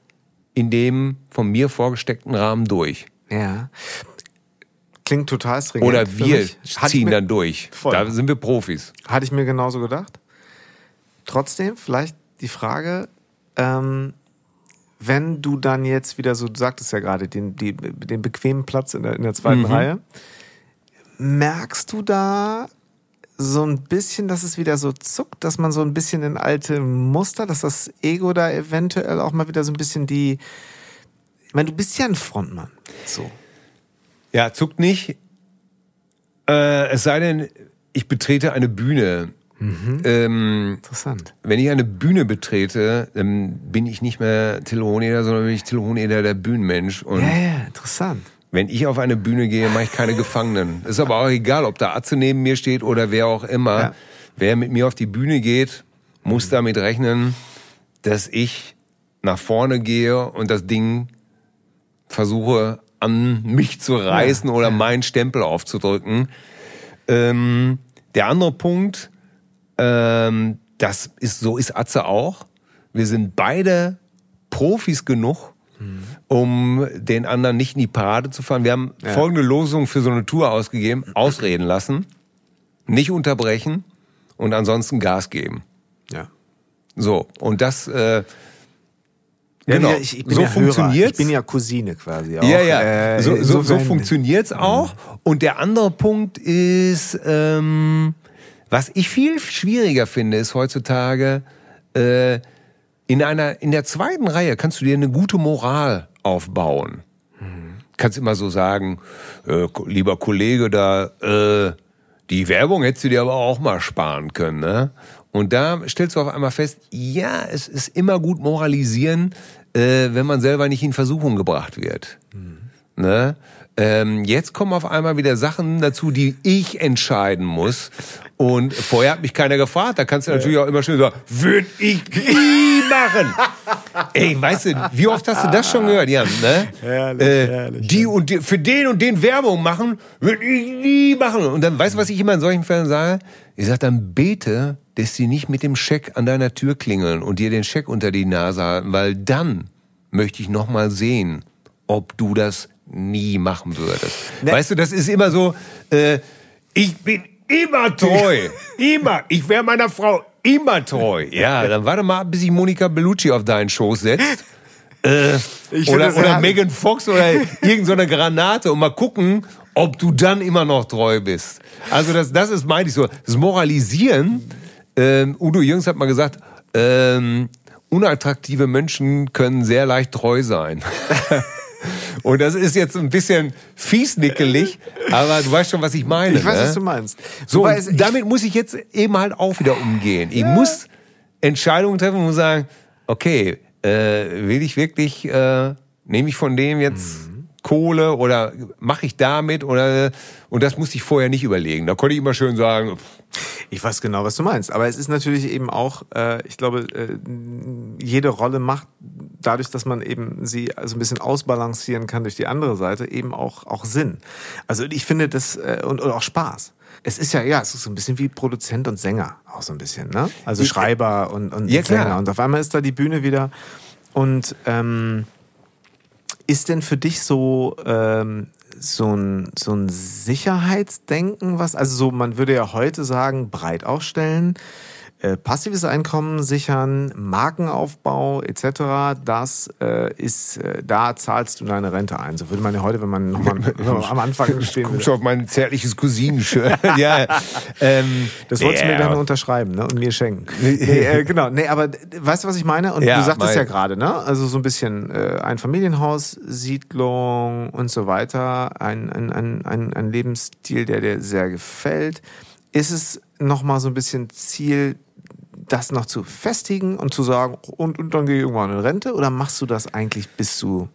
in dem von mir vorgesteckten Rahmen durch. Ja. Klingt total stringent. Oder wir ziehen dann durch. Voll. Da sind wir Profis. Hatte ich mir genauso gedacht. Trotzdem, vielleicht die Frage, ähm, wenn du dann jetzt wieder so, du sagtest ja gerade, den, die, den bequemen Platz in der, in der zweiten mhm. Reihe, merkst du da so ein bisschen, dass es wieder so zuckt, dass man so ein bisschen in alte Muster, dass das Ego da eventuell auch mal wieder so ein bisschen die. Ich meine, du bist ja ein Frontmann. So. Ja, zuckt nicht. Äh, es sei denn, ich betrete eine Bühne. Mhm. Ähm, Interessant. Wenn ich eine Bühne betrete, dann bin ich nicht mehr Telefoneder, sondern bin ich Telefoneder der Bühnenmensch. Und ja, ja, interessant. Wenn ich auf eine Bühne gehe, mache ich keine <laughs> Gefangenen. Ist aber auch egal, ob da Atze neben mir steht oder wer auch immer. Ja. Wer mit mir auf die Bühne geht, muss damit rechnen, dass ich nach vorne gehe und das Ding versuche an mich zu reißen ja. oder meinen Stempel aufzudrücken. Ähm, der andere Punkt, ähm, das ist so ist Atze auch. Wir sind beide Profis genug, um den anderen nicht in die Parade zu fahren. Wir haben ja. folgende Losung für so eine Tour ausgegeben. Ausreden lassen, nicht unterbrechen und ansonsten Gas geben. Ja. So, und das... Äh, Genau. Ja, ich, ich so ja funktioniert. Ich bin ja Cousine quasi auch. Ja, ja. Äh, so, so, so funktioniert's auch. Und der andere Punkt ist, ähm, was ich viel schwieriger finde, ist heutzutage äh, in einer, in der zweiten Reihe kannst du dir eine gute Moral aufbauen. Mhm. Kannst immer so sagen, äh, lieber Kollege, da, äh, die Werbung hättest du dir aber auch mal sparen können, ne? Und da stellst du auf einmal fest, ja, es ist immer gut moralisieren, äh, wenn man selber nicht in Versuchung gebracht wird. Mhm. Ne? Ähm, jetzt kommen auf einmal wieder Sachen dazu, die ich entscheiden muss. Und vorher hat mich keiner gefragt. Da kannst du natürlich auch immer schnell sagen, würde ich nie machen. Ey, weißt du, wie oft hast du das schon gehört, Jan? Ne? Herrlich, äh, herrlich, die und die, für den und den Werbung machen, würde ich nie machen. Und dann, weißt du, was ich immer in solchen Fällen sage? Ich sage dann, bete, dass sie nicht mit dem Scheck an deiner Tür klingeln und dir den Scheck unter die Nase halten, weil dann möchte ich noch mal sehen, ob du das nie machen würdest. Ne. Weißt du, das ist immer so, äh, ich bin immer treu. <laughs> immer. Ich wäre meiner Frau immer treu. Ja, dann warte mal, bis sich Monika Bellucci auf deinen Schoß setzt. Äh, oder oder Megan Fox oder irgendeine so Granate und mal gucken, ob du dann immer noch treu bist. Also das, das ist, meine ich so, das Moralisieren. Ähm, Udo Jürgens hat mal gesagt, ähm, unattraktive Menschen können sehr leicht treu sein. <laughs> Und das ist jetzt ein bisschen fiesnickelig, aber du weißt schon, was ich meine. Ich weiß, ne? was du meinst. So, Wobei damit muss ich jetzt eben halt auch wieder umgehen. Ich muss Entscheidungen treffen und sagen, okay, äh, will ich wirklich, äh, nehme ich von dem jetzt Mhm. Kohle oder mache ich damit oder und das musste ich vorher nicht überlegen. Da konnte ich immer schön sagen, pff, Ich weiß genau, was du meinst. Aber es ist natürlich eben auch, äh, ich glaube, äh, jede Rolle macht dadurch, dass man eben sie so ein bisschen ausbalancieren kann durch die andere Seite, eben auch, auch Sinn. Also ich finde das, äh, und, und auch Spaß. Es ist ja, ja, es ist so ein bisschen wie Produzent und Sänger, auch so ein bisschen, ne? Also Schreiber und, und Ja, klar. Sänger. Und auf einmal ist da die Bühne wieder. Und ähm, ist denn für dich so, ähm, so, ein, so ein Sicherheitsdenken, was, also so, man würde ja heute sagen, breit aufstellen, äh, passives Einkommen sichern, Markenaufbau etc., das äh, ist, äh, da zahlst du deine Rente ein. So würde man ja heute, wenn man nochmal <laughs> am Anfang stehen würde. schon auf mein zärtliches Cousinenshirt. <laughs> ja, ähm, Das wolltest du ja, mir dann unterschreiben ne? und mir schenken. <laughs> Nee, äh, genau, nee, aber weißt du, was ich meine? Und Ja, du sagtest mein- ja gerade, ne? Also so ein bisschen äh, ein Familienhaus, Siedlung und so weiter, ein, ein, ein, ein, ein Lebensstil, der dir sehr gefällt. Ist es nochmal so ein bisschen Ziel, das noch zu festigen und zu sagen, und, und dann gehe ich irgendwann in Rente? Oder machst du das eigentlich, bis du.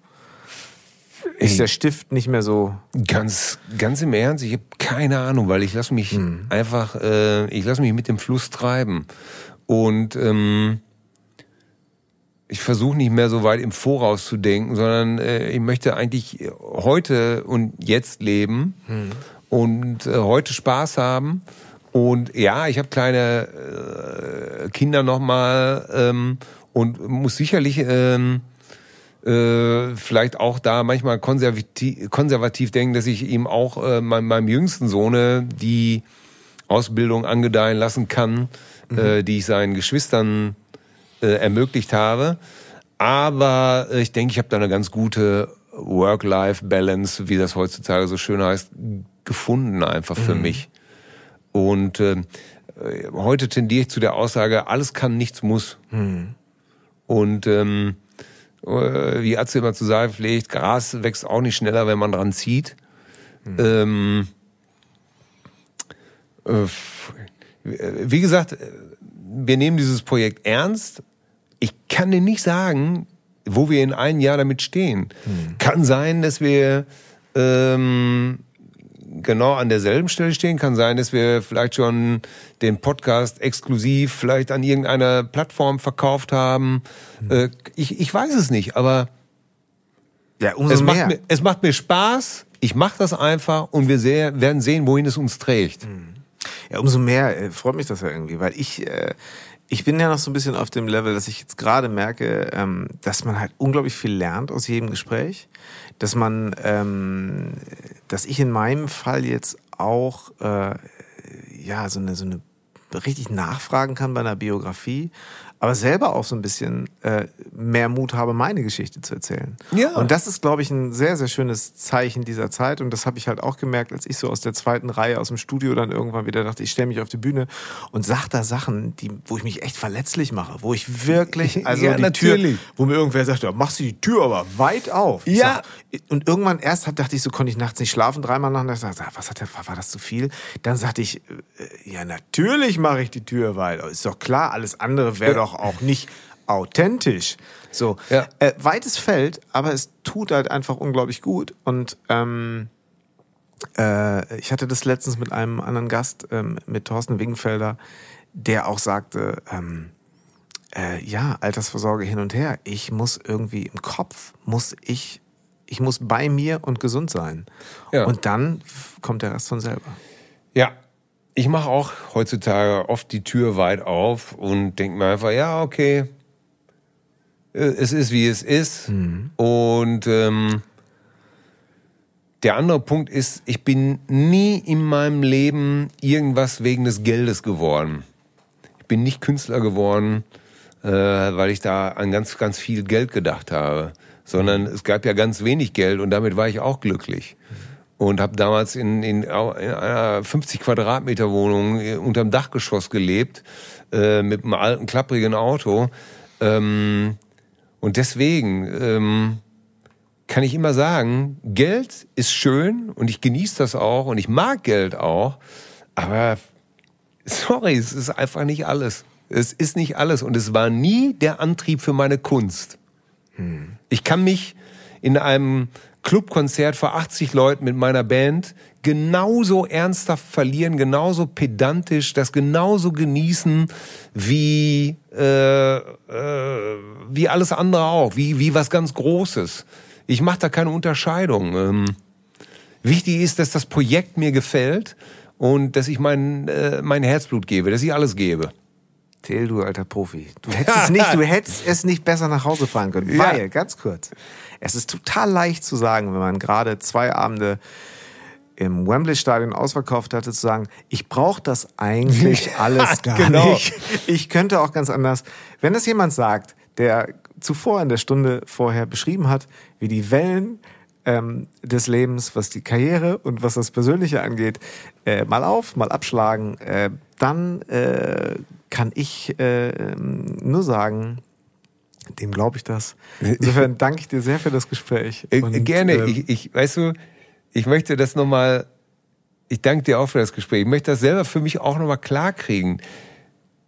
Ist der Stift nicht mehr so. Ganz, ganz im Ernst, ich habe keine Ahnung, weil ich lasse mich einfach, äh, ich lasse mich mit dem Fluss treiben. Und ähm, ich versuche nicht mehr so weit im Voraus zu denken, sondern äh, ich möchte eigentlich heute und jetzt leben und äh, heute Spaß haben. Und ja, ich habe kleine äh, Kinder nochmal ähm, und muss sicherlich ähm, äh, vielleicht auch da manchmal konservativ, konservativ denken, dass ich ihm auch äh, meinem, meinem jüngsten Sohne die Ausbildung angedeihen lassen kann, äh, die ich seinen Geschwistern äh, ermöglicht habe. Aber äh, ich denke, ich habe da eine ganz gute Work-Life-Balance, wie das heutzutage so schön heißt, gefunden einfach für mich. Und äh, heute tendiere ich zu der Aussage, alles kann, nichts muss. Und ähm, äh, wie Atze immer zu sagen pflegt, Gras wächst auch nicht schneller, wenn man dran zieht. Ähm, äh, wie gesagt, wir nehmen dieses Projekt ernst. Ich kann dir nicht sagen, wo wir in einem Jahr damit stehen. Kann sein, dass wir ähm, genau an derselben Stelle stehen. Kann sein, dass wir vielleicht schon den Podcast exklusiv vielleicht an irgendeiner Plattform verkauft haben. Äh, ich, ich weiß es nicht, aber Ja, umso es mehr. macht, mir, es macht mir Spaß. Ich mache das einfach und wir sehr, werden sehen, wohin es uns trägt. Ja, umso mehr äh, freut mich das ja irgendwie, weil ich, äh, ich bin ja noch so ein bisschen auf dem Level, dass ich jetzt gerade merke, ähm, dass man halt unglaublich viel lernt aus jedem Gespräch, dass man, ähm, dass ich in meinem Fall jetzt auch, äh, ja, so eine, so eine richtig nachfragen kann bei einer Biografie, aber selber auch so ein bisschen äh, mehr Mut habe, meine Geschichte zu erzählen. Ja. Und das ist, glaube ich, ein sehr, sehr schönes Zeichen dieser Zeit. Und das habe ich halt auch gemerkt, als ich so aus der zweiten Reihe aus dem Studio dann irgendwann wieder dachte, ich stelle mich auf die Bühne und sag da Sachen, die, wo ich mich echt verletzlich mache, wo ich wirklich, <laughs> also Ja, die natürlich. Tür, wo mir irgendwer sagt, ja, machst du die Tür aber weit auf. Ich Ja. Sag, und irgendwann erst hat, dachte ich, so konnte ich nachts nicht schlafen, dreimal nacheinander. Sag, was hat der, war das zu viel? Dann sagte ich, äh, ja, natürlich mache ich die Tür weit. Ist doch klar, alles andere wäre doch auch nicht authentisch. So, Ja. äh, weites Feld, aber es tut halt einfach unglaublich gut. Und ähm, äh, ich hatte das letztens mit einem anderen Gast, ähm, mit Thorsten Wingenfelder, der auch sagte, ähm, äh, ja, Altersvorsorge hin und her. Ich muss irgendwie im Kopf, muss ich, ich muss bei mir und gesund sein. Ja. Und dann kommt der Rest von selber. Ja, ich mache auch heutzutage oft die Tür weit auf und denke mir einfach, ja, okay, äh, es ist wie es ist. Und ähm, der andere Punkt ist, ich bin nie in meinem Leben irgendwas wegen des Geldes geworden. Ich bin nicht Künstler geworden, äh, weil ich da an ganz, ganz viel Geld gedacht habe, sondern es gab ja ganz wenig Geld und damit war ich auch glücklich. Und habe damals in, in, in einer 50 Quadratmeter Wohnung äh, unterm Dachgeschoss gelebt, äh, mit einem alten, klapprigen Auto. Ähm, und deswegen ähm, kann ich immer sagen, Geld ist schön und ich genieße das auch und ich mag Geld auch, aber sorry, es ist einfach nicht alles. Es ist nicht alles und es war nie der Antrieb für meine Kunst. Hm. Ich kann mich in einem Clubkonzert vor 80 Leuten mit meiner Band genauso ernsthaft verlieren, genauso pedantisch, das genauso genießen wie äh, äh, wie alles andere auch, wie wie was ganz Großes. Ich mache da keine Unterscheidung. Ähm, wichtig ist, dass das Projekt mir gefällt und dass ich mein äh, mein Herzblut gebe, dass ich alles gebe. Till, du alter Profi. Du hättest, es nicht, du <laughs> hättest es nicht besser nach Hause fahren können. Ja. Weil, ganz kurz, es ist total leicht zu sagen, wenn man gerade zwei Abende im Wembley-Stadion ausverkauft hatte, zu sagen, ich brauche das eigentlich <laughs> alles gar genau. nicht. Ich könnte auch ganz anders. Wenn es jemand sagt, der zuvor in der Stunde vorher beschrieben hat, wie die Wellen ähm, des Lebens, was die Karriere und was das Persönliche angeht, äh, mal auf, mal abschlagen, äh, dann äh, kann ich äh, nur sagen, dem glaube ich das. Insofern danke ich dir sehr für das Gespräch. Äh, Und, Gerne. Ähm, ich, ich, weißt du, ich möchte das nochmal, ich danke dir auch für das Gespräch. Ich möchte das selber für mich auch nochmal klar kriegen.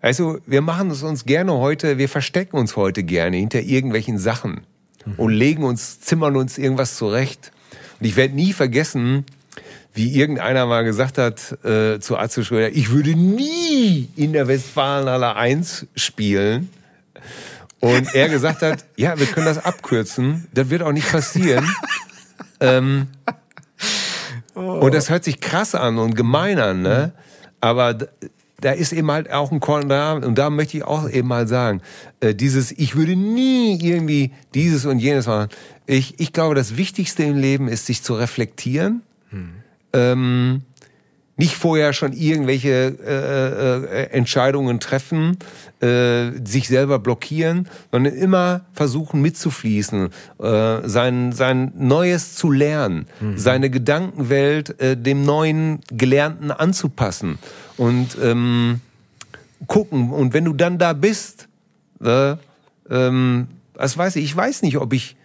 Also, wir machen es uns gerne heute, wir verstecken uns heute gerne hinter irgendwelchen Sachen mhm. und legen uns, zimmern uns irgendwas zurecht. Und ich werde nie vergessen, wie irgendeiner mal gesagt hat äh, zu Atze Schröder, ich würde nie in der Westfalenhalle 1 spielen. Und er gesagt hat, <laughs> ja, wir können das abkürzen, das wird auch nicht passieren. ähm, Und das hört sich krass an und gemein an, ne? Aber da ist eben halt auch ein Korn da und da möchte ich auch eben mal sagen, äh, dieses, ich würde nie irgendwie dieses und jenes machen. Ich, ich glaube, das Wichtigste im Leben ist, sich zu reflektieren. Hm ähm, nicht vorher schon irgendwelche äh, äh, Entscheidungen treffen, äh, sich selber blockieren, sondern immer versuchen mitzufließen, äh, sein, sein Neues zu lernen, mhm. seine Gedankenwelt äh, dem neuen Gelernten anzupassen und ähm, gucken. Und wenn du dann da bist, äh, ähm, was weiß ich, ich weiß nicht, ob ich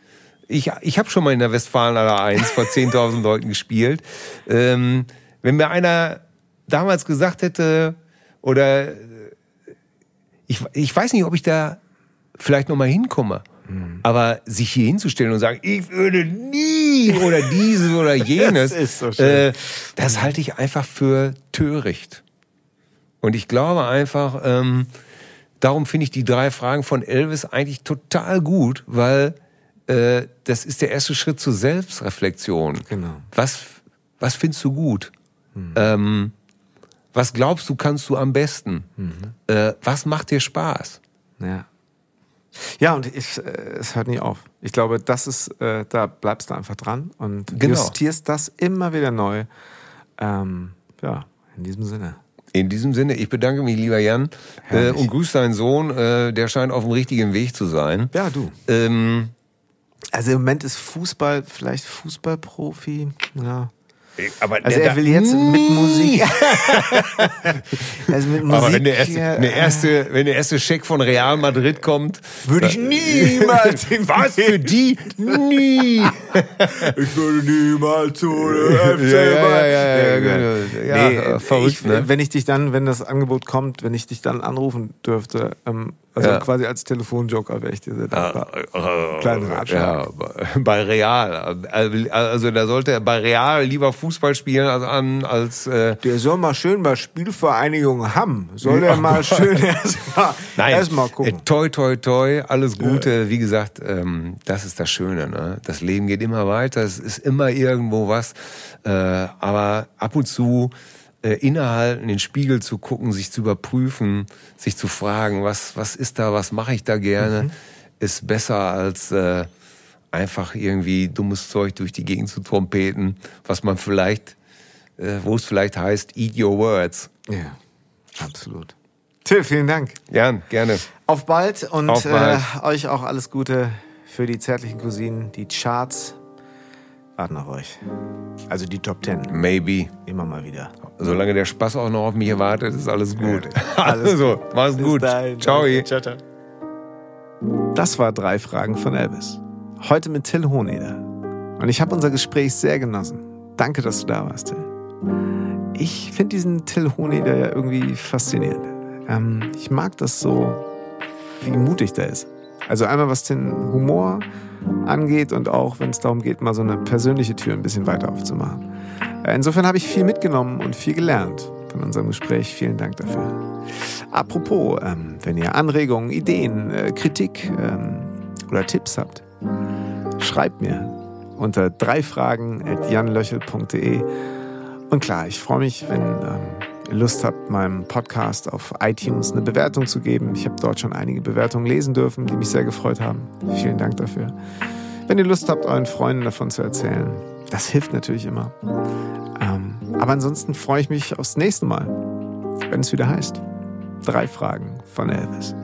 ich, ich habe schon mal in der Westfalenhalle 1 vor <laughs> 10.000 Leuten gespielt. Ähm, wenn mir einer damals gesagt hätte, oder ich, ich weiß nicht, ob ich da vielleicht noch mal hinkomme. Hm. Aber sich hier hinzustellen und sagen, ich würde nie oder dieses oder <laughs> jenes, das, so äh, das halte ich einfach für töricht. Und ich glaube einfach, ähm, darum finde ich die drei Fragen von Elvis eigentlich total gut, weil äh, das ist der erste Schritt zur Selbstreflexion. Genau. Was, was findest du gut? Mhm. Ähm, was glaubst du, kannst du am besten? Mhm. Äh, was macht dir Spaß? Ja. Ja, und ich, äh, es hört nie auf. Ich glaube, das ist, äh, da bleibst du einfach dran und genau. justierst das immer wieder neu. Ähm, ja, in diesem Sinne. In diesem Sinne, ich bedanke mich, lieber Jan, äh, und grüße deinen Sohn. Äh, der scheint auf dem richtigen Weg zu sein. Ja, du. Ähm, also im Moment ist Fußball vielleicht Fußballprofi. Ja. Aber also er will jetzt mit Musik. <laughs> also mit Musik. Aber wenn der erste, der erste, wenn der erste Scheck von Real Madrid kommt, würde ich niemals. <laughs> Was für die? Nie. <laughs> ich würde niemals zu FC ja, ja, ja, ja, genau. ja, nee, verrückt, ich, ne? Wenn ich dich dann, wenn das Angebot kommt, wenn ich dich dann anrufen dürfte, ähm, also ja. quasi als Telefonjoker wäre ich dir dankbar. Äh, Kleine Ratschlag. Ja, bei Real. Also da sollte er bei Real lieber Fußball spielen als an als. Äh Der soll mal schön bei Spielvereinigung Hamm. Soll er mal schön <laughs> erstmal erst mal gucken. Äh, toi, toi, toi, alles Gute. Ja. Wie gesagt, ähm, das ist das Schöne. Ne? Das Leben geht immer weiter. Es ist immer irgendwo was. Äh, aber ab und zu äh, innehalten, in den Spiegel zu gucken, sich zu überprüfen, sich zu fragen, was, was ist da, was mache ich da gerne, mhm. ist besser als äh, einfach irgendwie dummes Zeug durch die Gegend zu trompeten, was man vielleicht, äh, wo es vielleicht heißt, eat your words. Ja, absolut. Till, vielen Dank. Gern, gerne. Auf bald und Auf bald. Äh, euch auch alles Gute für die zärtlichen Cousinen, die Charts auf euch. Also die Top Ten. Maybe. Immer mal wieder. Solange der Spaß auch noch auf mich wartet, ist alles gut. Ja, alles <laughs> also, mach's gut. Dahin. Ciao. Ciao, ciao. Das war drei Fragen von Elvis. Heute mit Till Honeder. Und ich habe unser Gespräch sehr genossen. Danke, dass du da warst, Till. Ich finde diesen Till Honeder ja irgendwie faszinierend. Ähm, ich mag das so, wie mutig der ist. Also einmal was den Humor angeht und auch wenn es darum geht, mal so eine persönliche Tür ein bisschen weiter aufzumachen. Äh, insofern habe ich viel mitgenommen und viel gelernt von unserem Gespräch. Vielen Dank dafür. Apropos, ähm, wenn ihr Anregungen, Ideen, äh, Kritik ähm, oder Tipps habt, schreibt mir unter drei Fragen at janlöchel.de. Und klar, ich freue mich, wenn ähm, Lust habt, meinem Podcast auf iTunes eine Bewertung zu geben. Ich habe dort schon einige Bewertungen lesen dürfen, die mich sehr gefreut haben. Vielen Dank dafür. Wenn ihr Lust habt, euren Freunden davon zu erzählen, das hilft natürlich immer. Ähm, aber ansonsten freue ich mich aufs nächste Mal, wenn es wieder heißt. Drei Fragen von Elvis.